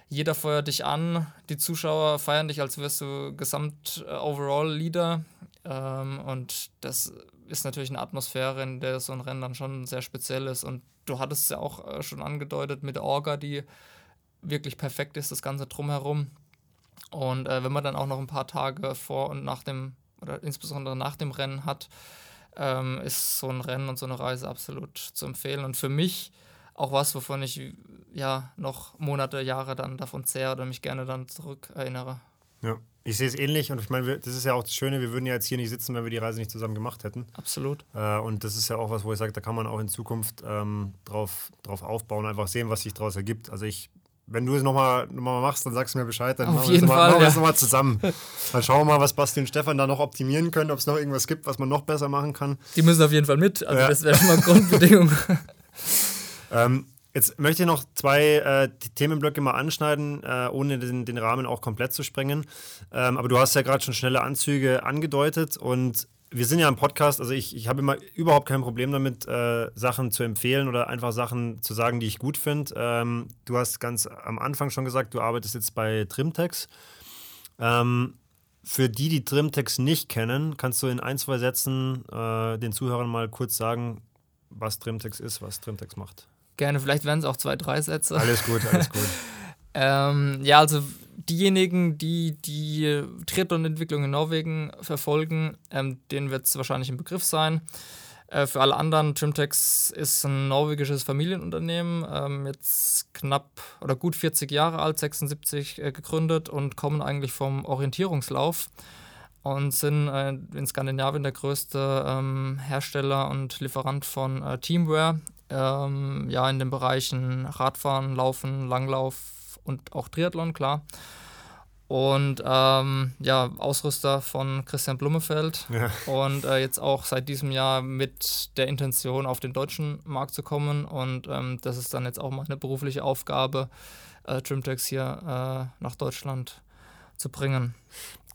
jeder feuert dich an, die Zuschauer feiern dich, als wärst du Gesamt-Overall-Leader. Ähm, und das ist natürlich eine Atmosphäre, in der so ein Rennen dann schon sehr speziell ist. Und du hattest es ja auch äh, schon angedeutet mit der Orga, die wirklich perfekt ist, das Ganze drumherum. Und äh, wenn man dann auch noch ein paar Tage vor und nach dem, oder insbesondere nach dem Rennen hat, ähm, ist so ein Rennen und so eine Reise absolut zu empfehlen. Und für mich auch was, wovon ich ja noch Monate, Jahre dann davon zehre oder mich gerne dann zurück erinnere. Ja, ich sehe es ähnlich und ich meine, das ist ja auch das Schöne, wir würden ja jetzt hier nicht sitzen, wenn wir die Reise nicht zusammen gemacht hätten. Absolut. Äh, und das ist ja auch was, wo ich sage, da kann man auch in Zukunft ähm, drauf, drauf aufbauen, einfach sehen, was sich daraus ergibt. Also ich wenn du es nochmal noch mal machst, dann sagst du mir Bescheid, dann Auf machen wir es ja. nochmal zusammen. *laughs* Dann schauen wir mal, was Basti und Stefan da noch optimieren können, ob es noch irgendwas gibt, was man noch besser machen kann. Die müssen auf jeden Fall mit, also Ja. das wäre schon mal Grundbedingung. *laughs* Ähm, jetzt möchte ich noch zwei äh, Themenblöcke mal anschneiden, äh, ohne den, den Rahmen auch komplett zu sprengen. Ähm, aber du hast ja gerade schon schnelle Anzüge angedeutet und wir sind ja im Podcast, also ich, ich habe immer überhaupt kein Problem damit, äh, Sachen zu empfehlen oder einfach Sachen zu sagen, die ich gut finde. Ähm, du hast ganz am Anfang schon gesagt, du arbeitest jetzt bei Trimtex. Ähm, für die, die Trimtex nicht kennen, kannst du in ein, zwei Sätzen äh, den Zuhörern mal kurz sagen, was Trimtex ist, was Trimtex macht. Gerne, vielleicht wären es auch zwei, drei Sätze. Alles gut, alles gut. *laughs* Ähm, ja, also diejenigen, die die Triathlon-Entwicklung in Norwegen verfolgen, ähm, denen wird es wahrscheinlich ein Begriff sein. Äh, für alle anderen, Trimtex ist ein norwegisches Familienunternehmen, ähm, jetzt knapp oder gut 40 Jahre alt, 76 äh, gegründet und kommen eigentlich vom Orientierungslauf und sind äh, in Skandinavien der größte ähm, Hersteller und Lieferant von äh, Teamwear. Ähm, ja, in den Bereichen Radfahren, Laufen, Langlauf und auch Triathlon, klar. Und ähm, ja, Ausrüster von Christian Blumenfeld Ja. und äh, jetzt auch seit diesem Jahr mit der Intention, auf den deutschen Markt zu kommen. Und ähm, das ist dann jetzt auch meine berufliche Aufgabe, äh, Trimtex hier äh, nach Deutschland zu bringen.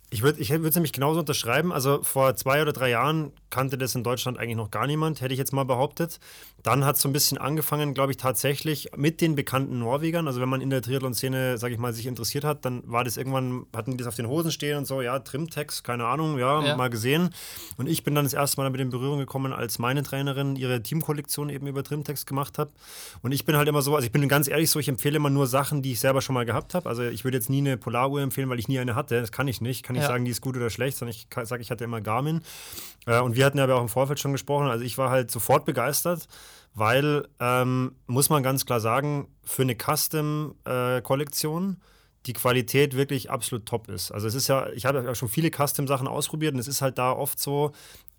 Ich würde ich es nämlich genauso unterschreiben. Also vor zwei oder drei Jahren kannte das in Deutschland eigentlich noch gar niemand, hätte ich jetzt mal behauptet. Dann hat es so ein bisschen angefangen, glaube ich, tatsächlich mit den bekannten Norwegern. Also wenn man in der Triathlon-Szene, sage ich mal, sich interessiert hat, dann war das irgendwann, hatten die das auf den Hosen stehen und so, ja, Trimtex, keine Ahnung, ja, Ja. mal gesehen. Und ich bin dann das erste Mal damit in Berührung gekommen, als meine Trainerin ihre Teamkollektion eben über Trimtex gemacht hat. Und ich bin halt immer so, also ich bin ganz ehrlich so, ich empfehle immer nur Sachen, die ich selber schon mal gehabt habe. Also ich würde jetzt nie eine Polaruhr empfehlen, weil ich nie eine hatte. Das kann ich nicht. Kann ich Ja. sagen, die ist gut oder schlecht, sondern ich sage, ich hatte immer Garmin. Äh, und wir hatten ja aber auch im Vorfeld schon gesprochen. Also ich war halt sofort begeistert, weil, ähm, muss man ganz klar sagen, für eine Custom-Kollektion die Qualität wirklich absolut top ist. Also es ist ja, ich habe ja schon viele Custom-Sachen ausprobiert und es ist halt da oft so,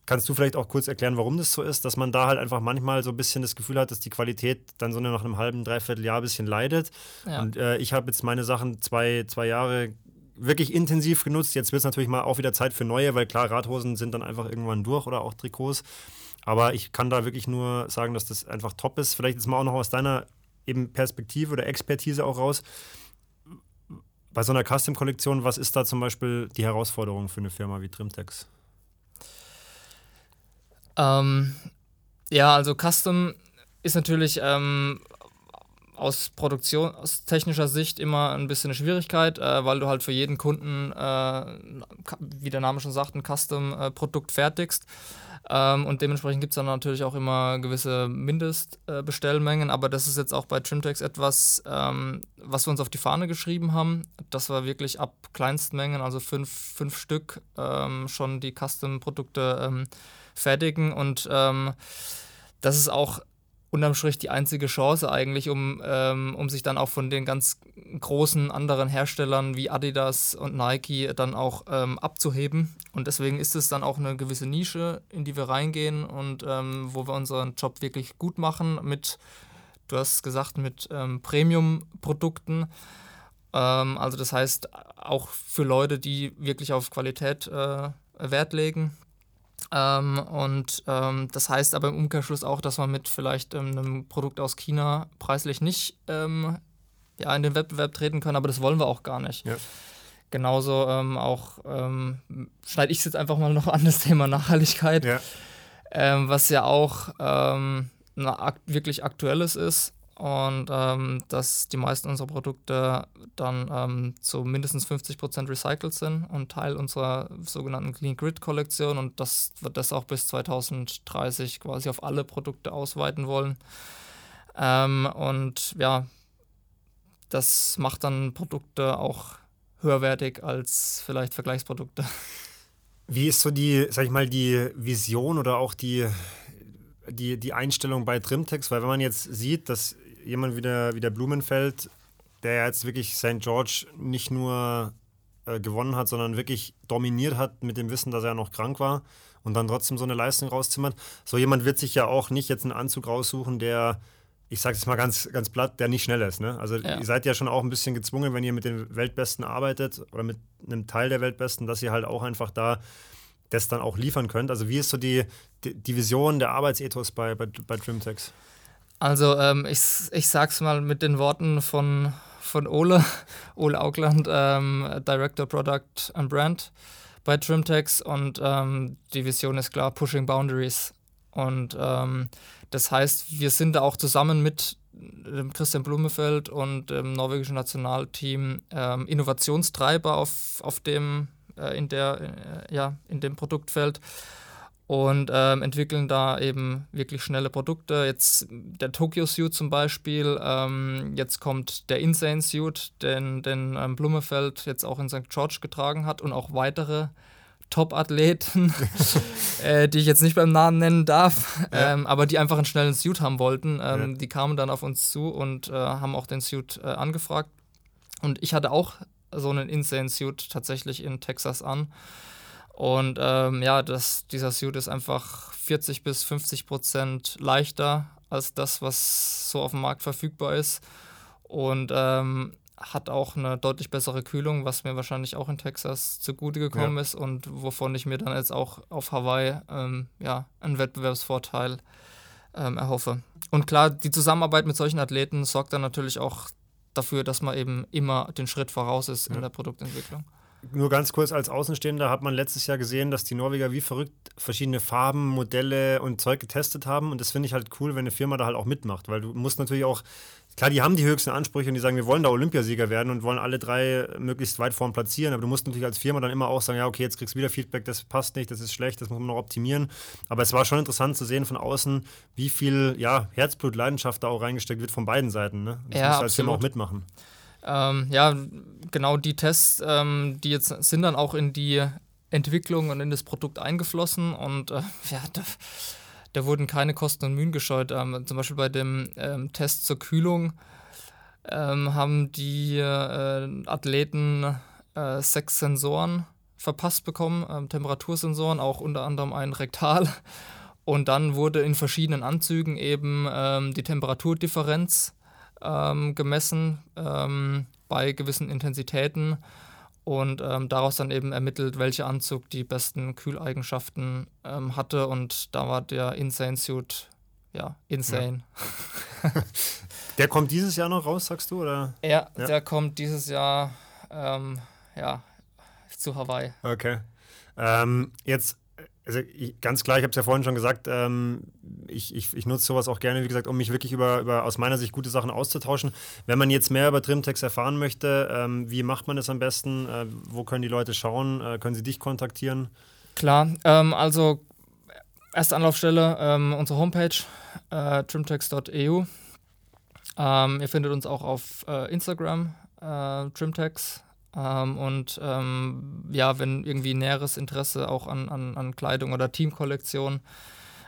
Kannst du vielleicht auch kurz erklären, warum das so ist, dass man da halt einfach manchmal so ein bisschen das Gefühl hat, dass die Qualität dann so nach einem halben, dreiviertel Jahr ein bisschen leidet? Ja. Und äh, ich habe jetzt meine Sachen zwei, zwei Jahre wirklich intensiv genutzt. Jetzt wird es natürlich mal auch wieder Zeit für neue, weil klar, Radhosen sind dann einfach irgendwann durch oder auch Trikots. Aber ich kann da wirklich nur sagen, dass das einfach top ist. Vielleicht jetzt mal auch noch aus deiner eben Perspektive oder Expertise auch raus. Bei so einer Custom-Kollektion, was ist da zum Beispiel die Herausforderung für eine Firma wie Trimtex? Ähm, ja, also Custom ist natürlich ähm, aus Produktion, aus technischer Sicht immer ein bisschen eine Schwierigkeit, äh, weil du halt für jeden Kunden, äh, wie der Name schon sagt, ein Custom-Produkt fertigst. Ähm, und dementsprechend gibt es dann natürlich auch immer gewisse Mindestbestellmengen, aber das ist jetzt auch bei Trimtex etwas, ähm, was wir uns auf die Fahne geschrieben haben, dass wir wirklich ab Kleinstmengen, also fünf, fünf Stück, ähm, schon die Custom-Produkte ähm, fertigen und ähm, das ist auch unterm Strich die einzige Chance eigentlich, um, ähm, um sich dann auch von den ganz großen anderen Herstellern wie Adidas und Nike dann auch ähm, abzuheben. Und deswegen ist es dann auch eine gewisse Nische, in die wir reingehen und ähm, wo wir unseren Job wirklich gut machen mit, du hast gesagt, mit ähm, Premium-Produkten. Ähm, also das heißt auch für Leute, die wirklich auf Qualität äh, Wert legen. Ähm, und ähm, das heißt aber im Umkehrschluss auch, dass man mit vielleicht ähm, einem Produkt aus China preislich nicht ähm, ja, in den Wettbewerb treten kann, aber das wollen wir auch gar nicht. Ja. Genauso ähm, auch ähm, schneide ich es jetzt einfach mal noch *laughs* an das Thema Nachhaltigkeit, Ja. was ja auch na, ak wirklich aktuelles ist und ähm, dass die meisten unserer Produkte dann ähm, zu mindestens 50% recycelt sind und Teil unserer sogenannten Clean Grid Kollektion und das wird das auch bis 2030 quasi auf alle Produkte ausweiten wollen. Ähm, und ja, das macht dann Produkte auch höherwertig als vielleicht Vergleichsprodukte. *laughs* Wie ist so die, sag ich mal, die Vision oder auch die, die, die Einstellung bei Trimtex? Weil wenn man jetzt sieht, dass jemand wie der, wie der Blumenfeld, der jetzt wirklich St. George nicht nur äh, gewonnen hat, sondern wirklich dominiert hat mit dem Wissen, dass er noch krank war und dann trotzdem so eine Leistung rauszimmert. So jemand wird sich ja auch nicht jetzt einen Anzug raussuchen, der ich sage es mal ganz, ganz platt, der nicht schnell ist. Ne? Also ja. ihr seid ja schon auch ein bisschen gezwungen, wenn ihr mit den Weltbesten arbeitet oder mit einem Teil der Weltbesten, dass ihr halt auch einfach da das dann auch liefern könnt. Also wie ist so die, die, die Vision, der Arbeitsethos bei, bei, bei Trimtex? Also ähm, ich, ich sag's mal mit den Worten von, von Ole, *laughs* Ole Augland, ähm, Director Product and Brand bei Trimtex und ähm, die Vision ist klar, Pushing Boundaries. Und ähm, das heißt, wir sind da auch zusammen mit dem Christian Blumefeld und dem norwegischen Nationalteam ähm, Innovationstreiber auf, auf dem, äh, in, der, äh, ja, in dem Produktfeld und ähm, entwickeln da eben wirklich schnelle Produkte. Jetzt der Tokyo Suit zum Beispiel, ähm, jetzt kommt der Insane Suit, den, den ähm, Blumefeld jetzt auch in St. George getragen hat und auch weitere Top-Athleten, *laughs* *laughs* äh, die ich jetzt nicht beim Namen nennen darf, ja. ähm, aber die einfach einen schnellen Suit haben wollten. Ähm, ja. Die kamen dann auf uns zu und äh, haben auch den Suit äh, angefragt. Und ich hatte auch so einen Insane Suit tatsächlich in Texas an. Und ähm, ja, das, dieser Suit ist einfach 40 bis 50 Prozent leichter als das, was so auf dem Markt verfügbar ist. Und ähm, hat auch eine deutlich bessere Kühlung, was mir wahrscheinlich auch in Texas zugute gekommen ja. ist und wovon ich mir dann jetzt auch auf Hawaii ähm, ja, einen Wettbewerbsvorteil ähm, erhoffe. Und klar, die Zusammenarbeit mit solchen Athleten sorgt dann natürlich auch dafür, dass man eben immer den Schritt voraus ist in der Produktentwicklung. Nur ganz kurz als Außenstehender hat man letztes Jahr gesehen, dass die Norweger wie verrückt verschiedene Farben, Modelle und Zeug getestet haben. Und das finde ich halt cool, wenn eine Firma da halt auch mitmacht, weil du musst natürlich auch Klar, die haben die höchsten Ansprüche und die sagen, wir wollen da Olympiasieger werden und wollen alle drei möglichst weit vorn platzieren. Aber du musst natürlich als Firma dann immer auch sagen, ja, okay, jetzt kriegst du wieder Feedback, das passt nicht, das ist schlecht, das muss man noch optimieren. Aber es war schon interessant zu sehen von außen, wie viel ja, Herzblut, Leidenschaft da auch reingesteckt wird von beiden Seiten. Ne? Das ja, musst du als Firma auch mitmachen. Ähm, ja, genau die Tests, ähm, die jetzt sind dann auch in die Entwicklung und in das Produkt eingeflossen und äh, *laughs* ja, da, da wurden keine Kosten und Mühen gescheut. Ähm, zum Beispiel bei dem ähm, Test zur Kühlung ähm, haben die äh, Athleten äh, sechs Sensoren verpasst bekommen, ähm, Temperatursensoren, auch unter anderem ein Rektal. Und dann wurde in verschiedenen Anzügen eben die Temperaturdifferenz ähm, gemessen bei gewissen Intensitäten und ähm, daraus dann eben ermittelt, welcher Anzug die besten Kühleigenschaften ähm, hatte und da war der Insane Suit ja insane. Ja. *laughs* der kommt dieses Jahr noch raus, sagst du oder? Ja, ja. der kommt dieses Jahr ähm, ja zu Hawaii. Okay. Ähm, jetzt also ich, ganz klar, ich habe es ja vorhin schon gesagt, ähm, ich, ich, ich, nutze sowas auch gerne, wie gesagt, um mich wirklich über, über aus meiner Sicht gute Sachen auszutauschen. Wenn man jetzt mehr über Trimtex erfahren möchte, ähm, wie macht man das am besten? Äh, wo können die Leute schauen? Äh, können sie dich kontaktieren? Klar, ähm, also erste Anlaufstelle, ähm, unsere Homepage, äh, trimtex.eu. Ähm, ihr findet uns auch auf äh, Instagram, äh, trimtex ähm, und ähm, ja, wenn irgendwie näheres Interesse auch an, an, an Kleidung oder Teamkollektion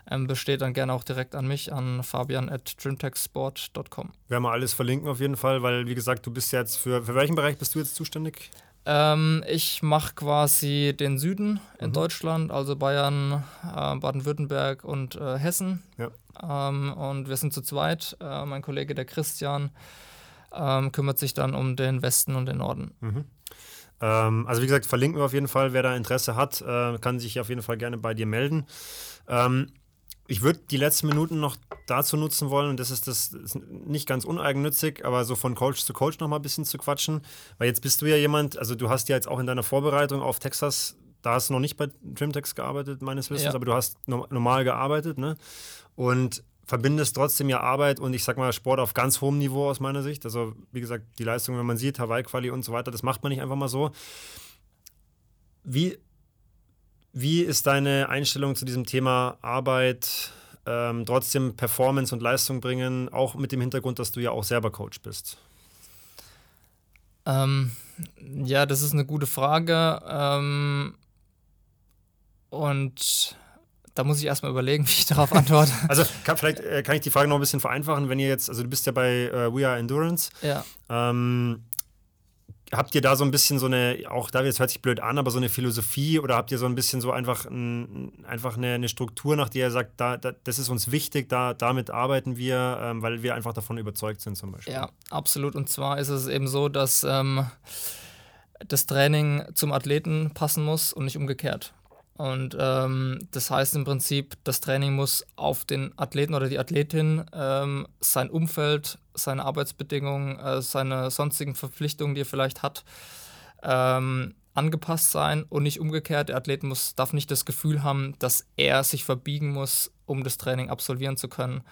ähm, besteht, dann gerne auch direkt an mich, an fabian at trimtechsport.com. Werden wir alles verlinken auf jeden Fall, weil wie gesagt, du bist jetzt für, für welchen Bereich bist du jetzt zuständig? Ähm, ich mache quasi den Süden in mhm. Deutschland, also Bayern, äh, Baden-Württemberg und äh, Hessen. Ja. Ähm, und wir sind zu zweit. Äh, mein Kollege, der Christian, ähm, kümmert sich dann um den Westen und den Norden. Mhm. Ähm, also wie gesagt, verlinken wir auf jeden Fall. Wer da Interesse hat, äh, kann sich auf jeden Fall gerne bei dir melden. Ähm, ich würde die letzten Minuten noch dazu nutzen wollen, und das ist das ist nicht ganz uneigennützig, aber so von Coach zu Coach noch mal ein bisschen zu quatschen. Weil jetzt bist du ja jemand, also du hast ja jetzt auch in deiner Vorbereitung auf Texas, da hast du noch nicht bei Trimtex gearbeitet, meines Wissens, ja. aber du hast no normal gearbeitet, ne? Und verbindest trotzdem ja Arbeit und ich sag mal Sport auf ganz hohem Niveau aus meiner Sicht. Also, wie gesagt, die Leistung, wenn man sieht, Hawaii-Quali und so weiter, das macht man nicht einfach mal so. Wie, wie ist deine Einstellung zu diesem Thema Arbeit, ähm, trotzdem Performance und Leistung bringen, auch mit dem Hintergrund, dass du ja auch selber Coach bist? Ähm, ja, das ist eine gute Frage. Ähm, und da muss ich erstmal überlegen, *laughs* wie ich darauf antworte. also kann, vielleicht äh, kann ich die Frage noch ein bisschen vereinfachen, wenn ihr jetzt, also du bist ja bei äh, We Are Endurance. Ja. Ähm, habt ihr da so ein bisschen so eine, auch da jetzt hört sich blöd an, aber so eine Philosophie oder habt ihr so ein bisschen so einfach, ein, einfach eine, eine, Struktur, nach der ihr sagt, da, da, das ist uns wichtig, da, damit arbeiten wir, ähm, weil wir einfach davon überzeugt sind zum Beispiel? Ja, absolut. Und zwar ist es eben so, dass ähm, das Training zum Athleten passen muss und nicht umgekehrt. Und ähm, das heißt im Prinzip, das Training muss auf den Athleten oder die Athletin ähm, sein Umfeld, seine Arbeitsbedingungen, äh, seine sonstigen Verpflichtungen, die er vielleicht hat, ähm, angepasst sein und nicht umgekehrt. Der Athlet muss, darf nicht das Gefühl haben, dass er sich verbiegen muss, um das Training absolvieren zu können.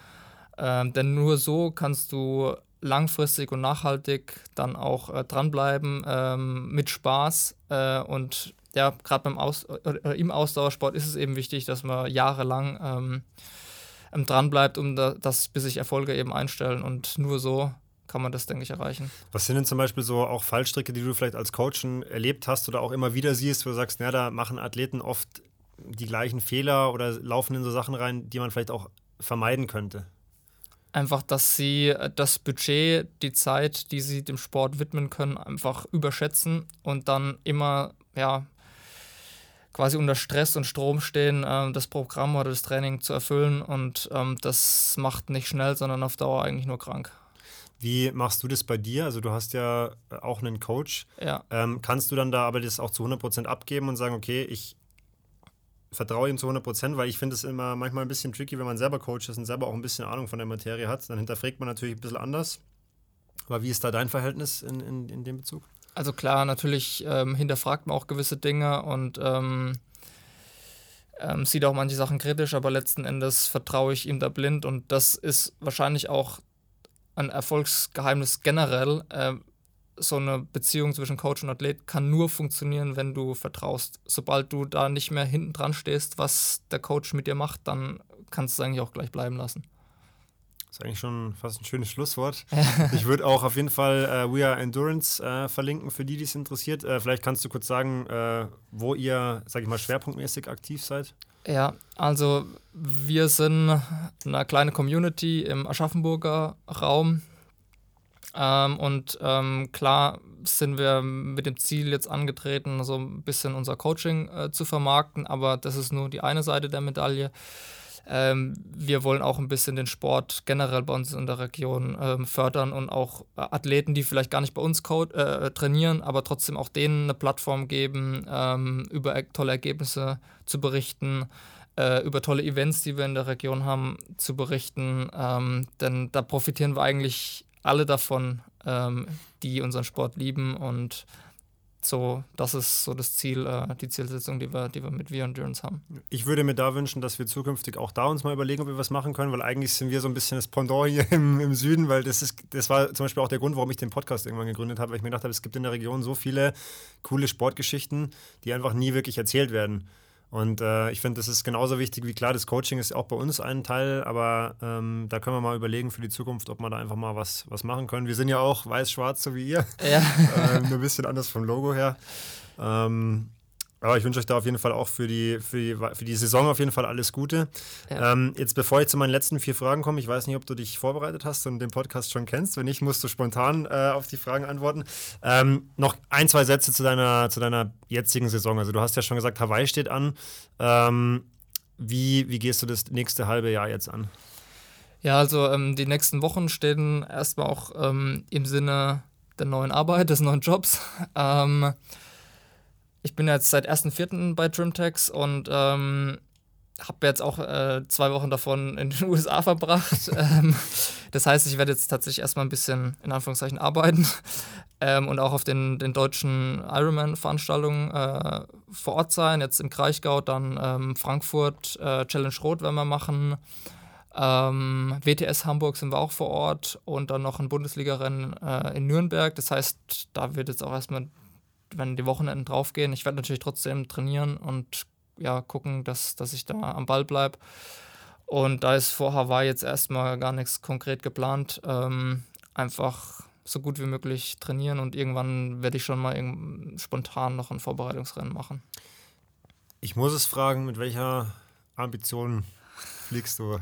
Ähm, denn nur so kannst du langfristig und nachhaltig dann auch äh, dranbleiben ähm, mit Spaß äh, und ja, gerade beim Aus äh, im Ausdauersport ist es eben wichtig, dass man jahrelang ähm, dran bleibt, um da, das, bis sich Erfolge eben einstellen. Und nur so kann man das, denke ich, erreichen. Was sind denn zum Beispiel so auch Fallstricke, die du vielleicht als Coach erlebt hast oder auch immer wieder siehst, wo du sagst, na, da machen Athleten oft die gleichen Fehler oder laufen in so Sachen rein, die man vielleicht auch vermeiden könnte? Einfach, dass sie äh, das Budget, die Zeit, die sie dem Sport widmen können, einfach überschätzen und dann immer ja, quasi unter Stress und Strom stehen, äh, das Programm oder das Training zu erfüllen. Und ähm, das macht nicht schnell, sondern auf Dauer eigentlich nur krank. Wie machst du das bei dir? Also du hast ja äh, auch einen Coach. Ja. Ähm, kannst du dann da aber das auch zu 100% abgeben und sagen, okay, ich vertraue ihm zu 100%, weil ich finde es immer manchmal ein bisschen tricky, wenn man selber Coach ist und selber auch ein bisschen Ahnung von der Materie hat. Dann hinterfragt man natürlich ein bisschen anders. Aber wie ist da dein Verhältnis in, in, in dem Bezug? Also klar, natürlich ähm, hinterfragt man auch gewisse Dinge und ähm, ähm, sieht auch manche Sachen kritisch, aber letzten Endes vertraue ich ihm da blind und das ist wahrscheinlich auch ein Erfolgsgeheimnis generell. Äh, so eine Beziehung zwischen Coach und Athlet kann nur funktionieren, wenn du vertraust. Sobald du da nicht mehr hinten dran stehst, was der Coach mit dir macht, dann kannst du es eigentlich auch gleich bleiben lassen. Das ist eigentlich schon fast ein schönes Schlusswort. *laughs* ich würde auch auf jeden Fall äh, We Are Endurance äh, verlinken, für die, die es interessiert. Äh, vielleicht kannst du kurz sagen, äh, wo ihr, sag ich mal, schwerpunktmäßig aktiv seid. Ja, also wir sind eine kleine Community im Aschaffenburger Raum. Ähm, und ähm, klar sind wir mit dem Ziel jetzt angetreten, so ein bisschen unser Coaching äh, zu vermarkten, aber das ist nur die eine Seite der Medaille. Ähm, wir wollen auch ein bisschen den Sport generell bei uns in der Region ähm, fördern und auch äh, Athleten, die vielleicht gar nicht bei uns Code, äh, trainieren, aber trotzdem auch denen eine Plattform geben, ähm, über tolle Ergebnisse zu berichten, äh, über tolle Events, die wir in der Region haben, zu berichten. Ähm, denn da profitieren wir eigentlich alle davon, ähm, die unseren Sport lieben und so, das ist so das Ziel, äh, die Zielsetzung, die wir, die wir mit Wir Endurance haben. Ich würde mir da wünschen, dass wir zukünftig auch da uns mal überlegen, ob wir was machen können, weil eigentlich sind wir so ein bisschen das Pendant hier im, im Süden, weil das ist, das war zum Beispiel auch der Grund, warum ich den Podcast irgendwann gegründet habe, weil ich mir gedacht habe, es gibt in der Region so viele coole Sportgeschichten, die einfach nie wirklich erzählt werden. Und äh, ich finde, das ist genauso wichtig wie klar, das Coaching ist auch bei uns ein Teil, aber ähm, da können wir mal überlegen für die Zukunft, ob wir da einfach mal was, was machen können. Wir sind ja auch weiß-schwarz, so wie ihr. Ja. *laughs* ähm, nur ein bisschen anders vom Logo her. Ähm, aber ich wünsche euch da auf jeden Fall auch für die, für die, für die Saison auf jeden Fall alles Gute. Ja. Ähm, jetzt, bevor ich zu meinen letzten vier Fragen komme, ich weiß nicht, ob du dich vorbereitet hast und den Podcast schon kennst. Wenn nicht, musst du spontan äh, auf die Fragen antworten. Ähm, noch ein, zwei Sätze zu deiner, zu deiner jetzigen Saison. Also, du hast ja schon gesagt, Hawaii steht an. Ähm, wie, wie gehst du das nächste halbe Jahr jetzt an? Ja, also ähm, die nächsten Wochen stehen erstmal auch ähm, im Sinne der neuen Arbeit, *laughs* des neuen Jobs. Ähm, ich bin jetzt seit 1.4. bei Trimtex und ähm, habe jetzt auch äh, zwei Wochen davon in den *laughs* USA verbracht. *laughs* ähm, das heißt, ich werde jetzt tatsächlich erstmal ein bisschen in Anführungszeichen arbeiten ähm, und auch auf den, den deutschen Ironman-Veranstaltungen äh, vor Ort sein. Jetzt im Kraichgau, dann ähm, Frankfurt, äh, Challenge Rot werden wir machen. Ähm, WTS Hamburg sind wir auch vor Ort und dann noch ein Bundesligarennen äh, in Nürnberg. Das heißt, da wird jetzt auch erstmal wenn die Wochenenden draufgehen. Ich werde natürlich trotzdem trainieren und ja, gucken, dass, dass ich da am Ball bleibe. Und da ist vor Hawaii jetzt erstmal gar nichts konkret geplant. Ähm, einfach so gut wie möglich trainieren und irgendwann werde ich schon mal spontan noch ein Vorbereitungsrennen machen. Ich muss es fragen, mit welcher Ambition fliegst du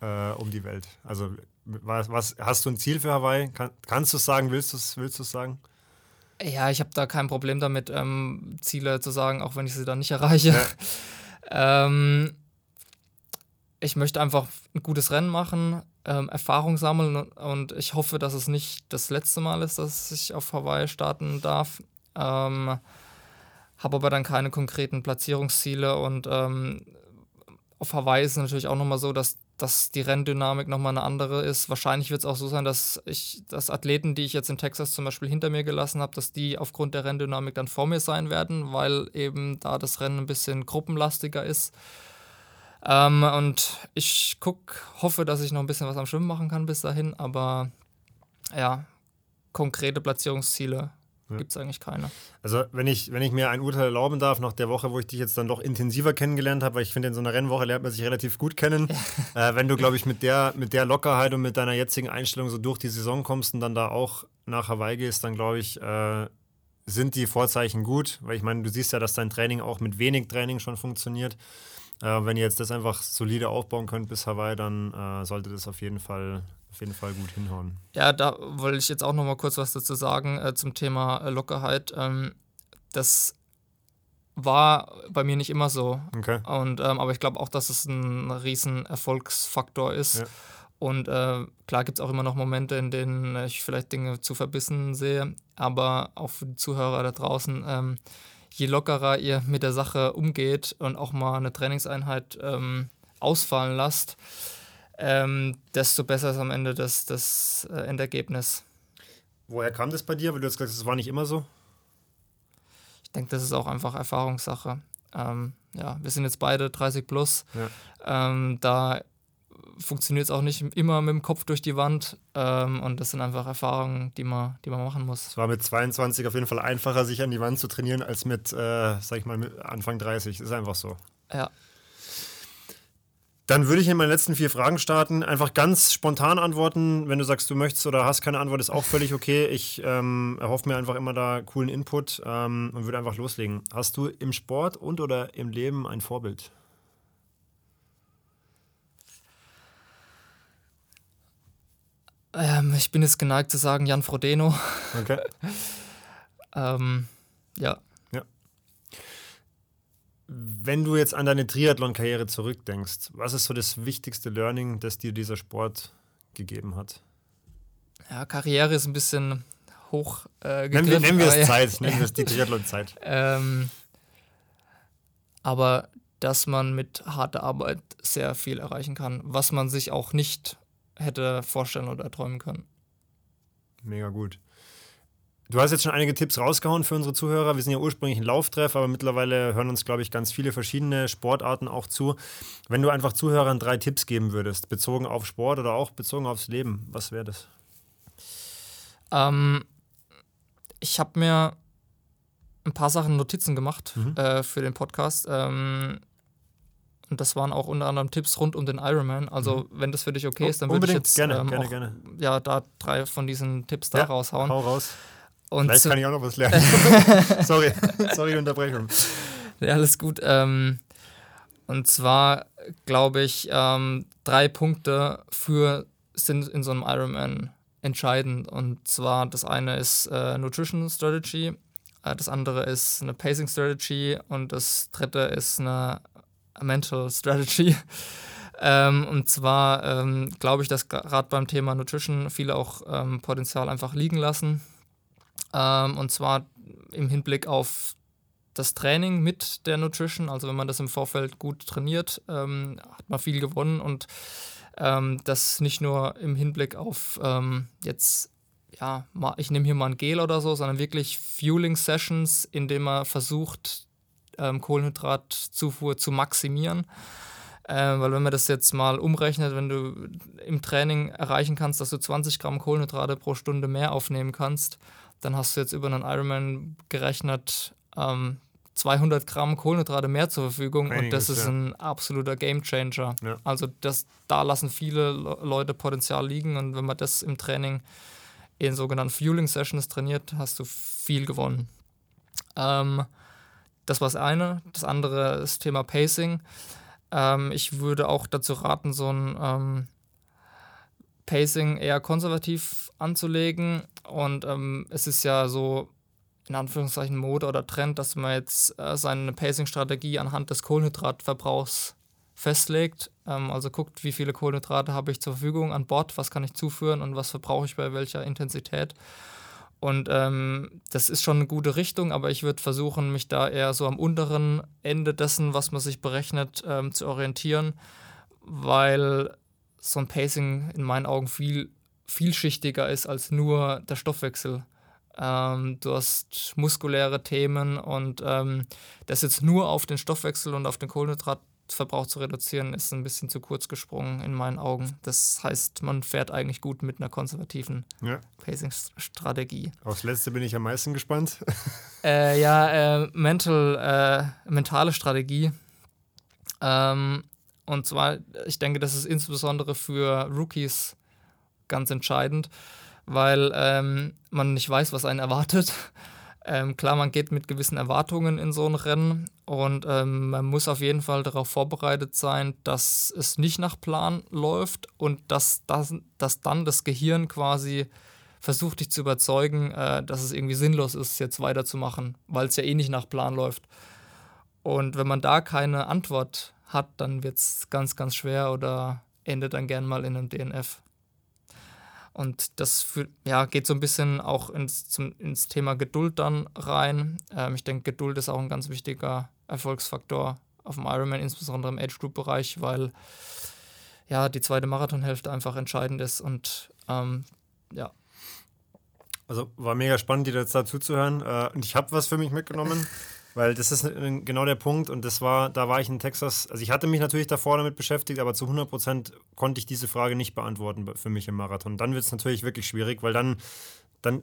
äh, um die Welt? Also was, was, hast du ein Ziel für Hawaii? Kann, kannst du es sagen? Willst du es willst sagen? Ja, ich habe da kein Problem damit, ähm, Ziele zu sagen, auch wenn ich sie dann nicht erreiche. Ja. *laughs* ähm, ich möchte einfach ein gutes Rennen machen, ähm, Erfahrung sammeln und ich hoffe, dass es nicht das letzte Mal ist, dass ich auf Hawaii starten darf. Ähm, habe aber dann keine konkreten Platzierungsziele und ähm, auf Hawaii ist es natürlich auch nochmal so, dass, dass die Renndynamik nochmal eine andere ist. Wahrscheinlich wird es auch so sein, dass ich, dass Athleten, die ich jetzt in Texas zum Beispiel hinter mir gelassen habe, dass die aufgrund der Renndynamik dann vor mir sein werden, weil eben da das Rennen ein bisschen gruppenlastiger ist. Ähm, und ich guck, hoffe, dass ich noch ein bisschen was am Schwimmen machen kann bis dahin, aber ja, konkrete Platzierungsziele ja. gibt es eigentlich keine. Also, wenn ich, wenn ich mir ein Urteil erlauben darf, nach der Woche, wo ich dich jetzt dann doch intensiver kennengelernt habe, weil ich finde, in so einer Rennwoche lernt man sich relativ gut kennen. *laughs* äh, wenn du, glaube ich, mit der, mit der Lockerheit und mit deiner jetzigen Einstellung so durch die Saison kommst und dann da auch nach Hawaii gehst, dann glaube ich, äh, sind die Vorzeichen gut, weil ich meine, du siehst ja, dass dein Training auch mit wenig Training schon funktioniert. Äh, wenn ihr jetzt das einfach solide aufbauen könnt bis Hawaii, dann äh, sollte das auf jeden Fall auf jeden Fall gut hinhauen. Ja, da wollte ich jetzt auch noch mal kurz was dazu sagen äh, zum Thema äh, Lockerheit. Ähm, das war bei mir nicht immer so. Okay. Und, ähm, aber ich glaube auch, dass es ein riesen Erfolgsfaktor ist. Ja. Und äh, klar gibt es auch immer noch Momente, in denen ich vielleicht Dinge zu verbissen sehe. Aber auch für die Zuhörer da draußen, ähm, je lockerer ihr mit der Sache umgeht und auch mal eine Trainingseinheit ähm, ausfallen lasst, ähm, desto besser ist am Ende das, das äh, Endergebnis. Woher kam das bei dir? Weil du hast gesagt, das war nicht immer so. Ich denke, das ist auch einfach Erfahrungssache. Ähm, ja, wir sind jetzt beide 30 plus. Ja. Ähm, da funktioniert es auch nicht immer mit dem Kopf durch die Wand. Ähm, und das sind einfach Erfahrungen, die man, die man machen muss. Es war mit 22 auf jeden Fall einfacher, sich an die Wand zu trainieren, als mit, äh, sag ich mal, mit Anfang 30. Ist einfach so. Ja. Dann würde ich in meine letzten vier Fragen starten. Einfach ganz spontan antworten. Wenn du sagst, du möchtest oder hast keine Antwort, ist auch völlig okay. Ich ähm, erhoffe mir einfach immer da coolen Input ähm, und würde einfach loslegen. Hast du im Sport und oder im Leben ein Vorbild? Ähm, ich bin jetzt geneigt zu sagen Jan Frodeno. Okay. *laughs* ähm, ja. Ja. Wenn du jetzt an deine Triathlon-Karriere zurückdenkst, was ist so das wichtigste Learning, das dir dieser Sport gegeben hat? Ja, Karriere ist ein bisschen hoch äh, Nennen wir, nennen wir es Zeit, nennen wir es die *laughs* Triathlon-Zeit. ähm, aber dass man mit harter Arbeit sehr viel erreichen kann, was man sich auch nicht hätte vorstellen oder träumen können. Mega gut. Du hast jetzt schon einige Tipps rausgehauen für unsere Zuhörer. Wir sind ja ursprünglich ein Lauftreff, aber mittlerweile hören uns, glaube ich, ganz viele verschiedene Sportarten auch zu. Wenn du einfach Zuhörern drei Tipps geben würdest, bezogen auf Sport oder auch bezogen aufs Leben, was wäre das? Ähm, ich habe mir ein paar Sachen Notizen gemacht mhm. äh, für den Podcast. Ähm, und das waren auch unter anderem Tipps rund um den Ironman. Also, mhm. wenn das für dich okay ist, dann würde ich jetzt gerne, ähm, gerne, auch, gerne. Ja, da drei von diesen Tipps da ja, raushauen. Hau raus. Und Vielleicht kann ich auch noch was lernen. *laughs* sorry, sorry, Unterbrechung. Ja, alles gut. Ähm, und zwar glaube ich, ähm, drei Punkte für sind in so einem Ironman entscheidend. Und zwar das eine ist äh, Nutrition Strategy, äh, das andere ist eine Pacing Strategy und das dritte ist eine Mental Strategy. *laughs* Ähm, und zwar ähm, glaube ich, dass gerade beim Thema Nutrition viele auch ähm, Potenzial einfach liegen lassen. Ähm, und zwar im Hinblick auf das Training mit der Nutrition. Also wenn man das im Vorfeld gut trainiert, ähm, hat man viel gewonnen. Und ähm, das nicht nur im Hinblick auf jetzt ja, ich nehme hier mal ein Gel oder so, sondern wirklich Fueling Sessions, in denen man versucht, ähm, Kohlenhydratzufuhr zu maximieren. Äh, weil wenn man das jetzt mal umrechnet, wenn du im Training erreichen kannst, dass du 20 Gramm Kohlenhydrate pro Stunde mehr aufnehmen kannst, dann hast du jetzt über einen Ironman gerechnet ähm, 200 Gramm Kohlenhydrate mehr zur Verfügung Einiges, und das ist ja. ein absoluter Gamechanger. Ja. Also das, da lassen viele Leute Potenzial liegen und wenn man das im Training in sogenannten Fueling Sessions trainiert, hast du viel gewonnen. Ähm, das war das eine. Das andere ist Thema Pacing. Ähm, ich würde auch dazu raten, so ein ähm, Pacing eher konservativ anzulegen. Und ähm, es ist ja so, in Anführungszeichen, Mode oder Trend, dass man jetzt äh, seine Pacing-Strategie anhand des Kohlenhydratverbrauchs festlegt. Ähm, also guckt, wie viele Kohlenhydrate habe ich zur Verfügung an Bord, was kann ich zuführen und was verbrauche ich bei welcher Intensität. Und ähm, das ist schon eine gute Richtung, aber ich würde versuchen, mich da eher so am unteren Ende dessen, was man sich berechnet, ähm, zu orientieren, weil so ein Pacing in meinen Augen viel vielschichtiger ist als nur der Stoffwechsel. Ähm, du hast muskuläre Themen und ähm, das jetzt nur auf den Stoffwechsel und auf den Kohlenhydrat Verbrauch zu reduzieren, ist ein bisschen zu kurz gesprungen in meinen Augen. Das heißt, man fährt eigentlich gut mit einer konservativen ja. Pacing-Strategie. Aufs letzte bin ich am meisten gespannt. *laughs* Äh, ja, äh, mental, äh, mentale Strategie. Ähm, und zwar, ich denke, das ist insbesondere für Rookies ganz entscheidend, weil ähm, man nicht weiß, was einen erwartet. *laughs* Ähm, klar, man geht mit gewissen Erwartungen in so ein Rennen und ähm, man muss auf jeden Fall darauf vorbereitet sein, dass es nicht nach Plan läuft und dass, das, dass dann das Gehirn quasi versucht, dich zu überzeugen, äh, dass es irgendwie sinnlos ist, jetzt weiterzumachen, weil es ja eh nicht nach Plan läuft. Und wenn man da keine Antwort hat, dann wird es ganz, ganz schwer oder endet dann gern mal in einem DNF. Und das für, ja, geht so ein bisschen auch ins, zum, ins Thema Geduld dann rein. Ähm, ich denke, Geduld ist auch ein ganz wichtiger Erfolgsfaktor auf dem Ironman, insbesondere im Age Group Bereich, weil ja die zweite Marathonhälfte einfach entscheidend ist und ähm, ja. Also war mega spannend, dir jetzt dazu zu hören. Äh, und ich habe was für mich mitgenommen. *laughs* Weil das ist genau der Punkt und das war, da war ich in Texas, also ich hatte mich natürlich davor damit beschäftigt, aber zu 100 Prozent konnte ich diese Frage nicht beantworten für mich im Marathon. Dann wird es natürlich wirklich schwierig, weil dann, dann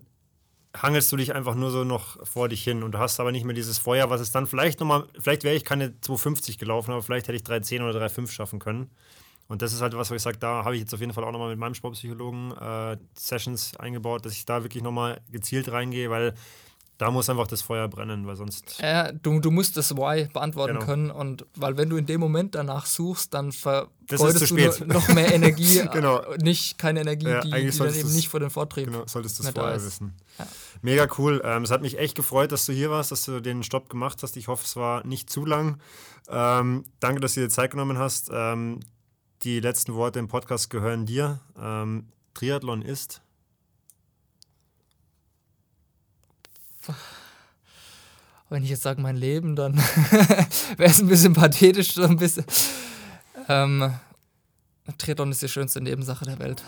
hangelst du dich einfach nur so noch vor dich hin und du hast aber nicht mehr dieses Feuer, was es dann vielleicht nochmal, vielleicht wäre ich keine 250 gelaufen, aber vielleicht hätte ich 310 oder 3,5 schaffen können. Und das ist halt was, wo ich sage, da habe ich jetzt auf jeden Fall auch nochmal mit meinem Sportpsychologen äh, Sessions eingebaut, dass ich da wirklich nochmal gezielt reingehe, weil da muss einfach das Feuer brennen, weil sonst. Ja, du, du musst das Why beantworten genau. können. Und weil wenn du in dem Moment danach suchst, dann vergeudest du noch mehr *laughs* Energie. genau. Nicht keine Energie, ja, die, die dann eben nicht vor den Vortrieb. Genau, solltest du das vorher wissen. Ja. Mega cool. Ähm, es hat mich echt gefreut, dass du hier warst, dass du den Stopp gemacht hast. Ich hoffe, es war nicht zu lang. Ähm, danke, dass du dir Zeit genommen hast. Ähm, die letzten Worte im Podcast gehören dir. Ähm, Triathlon ist. *laughs* wenn ich jetzt sage mein Leben, dann *laughs* wäre es ein bisschen pathetisch, so ein bisschen. Ähm, Triathlon ist die schönste Nebensache der Welt.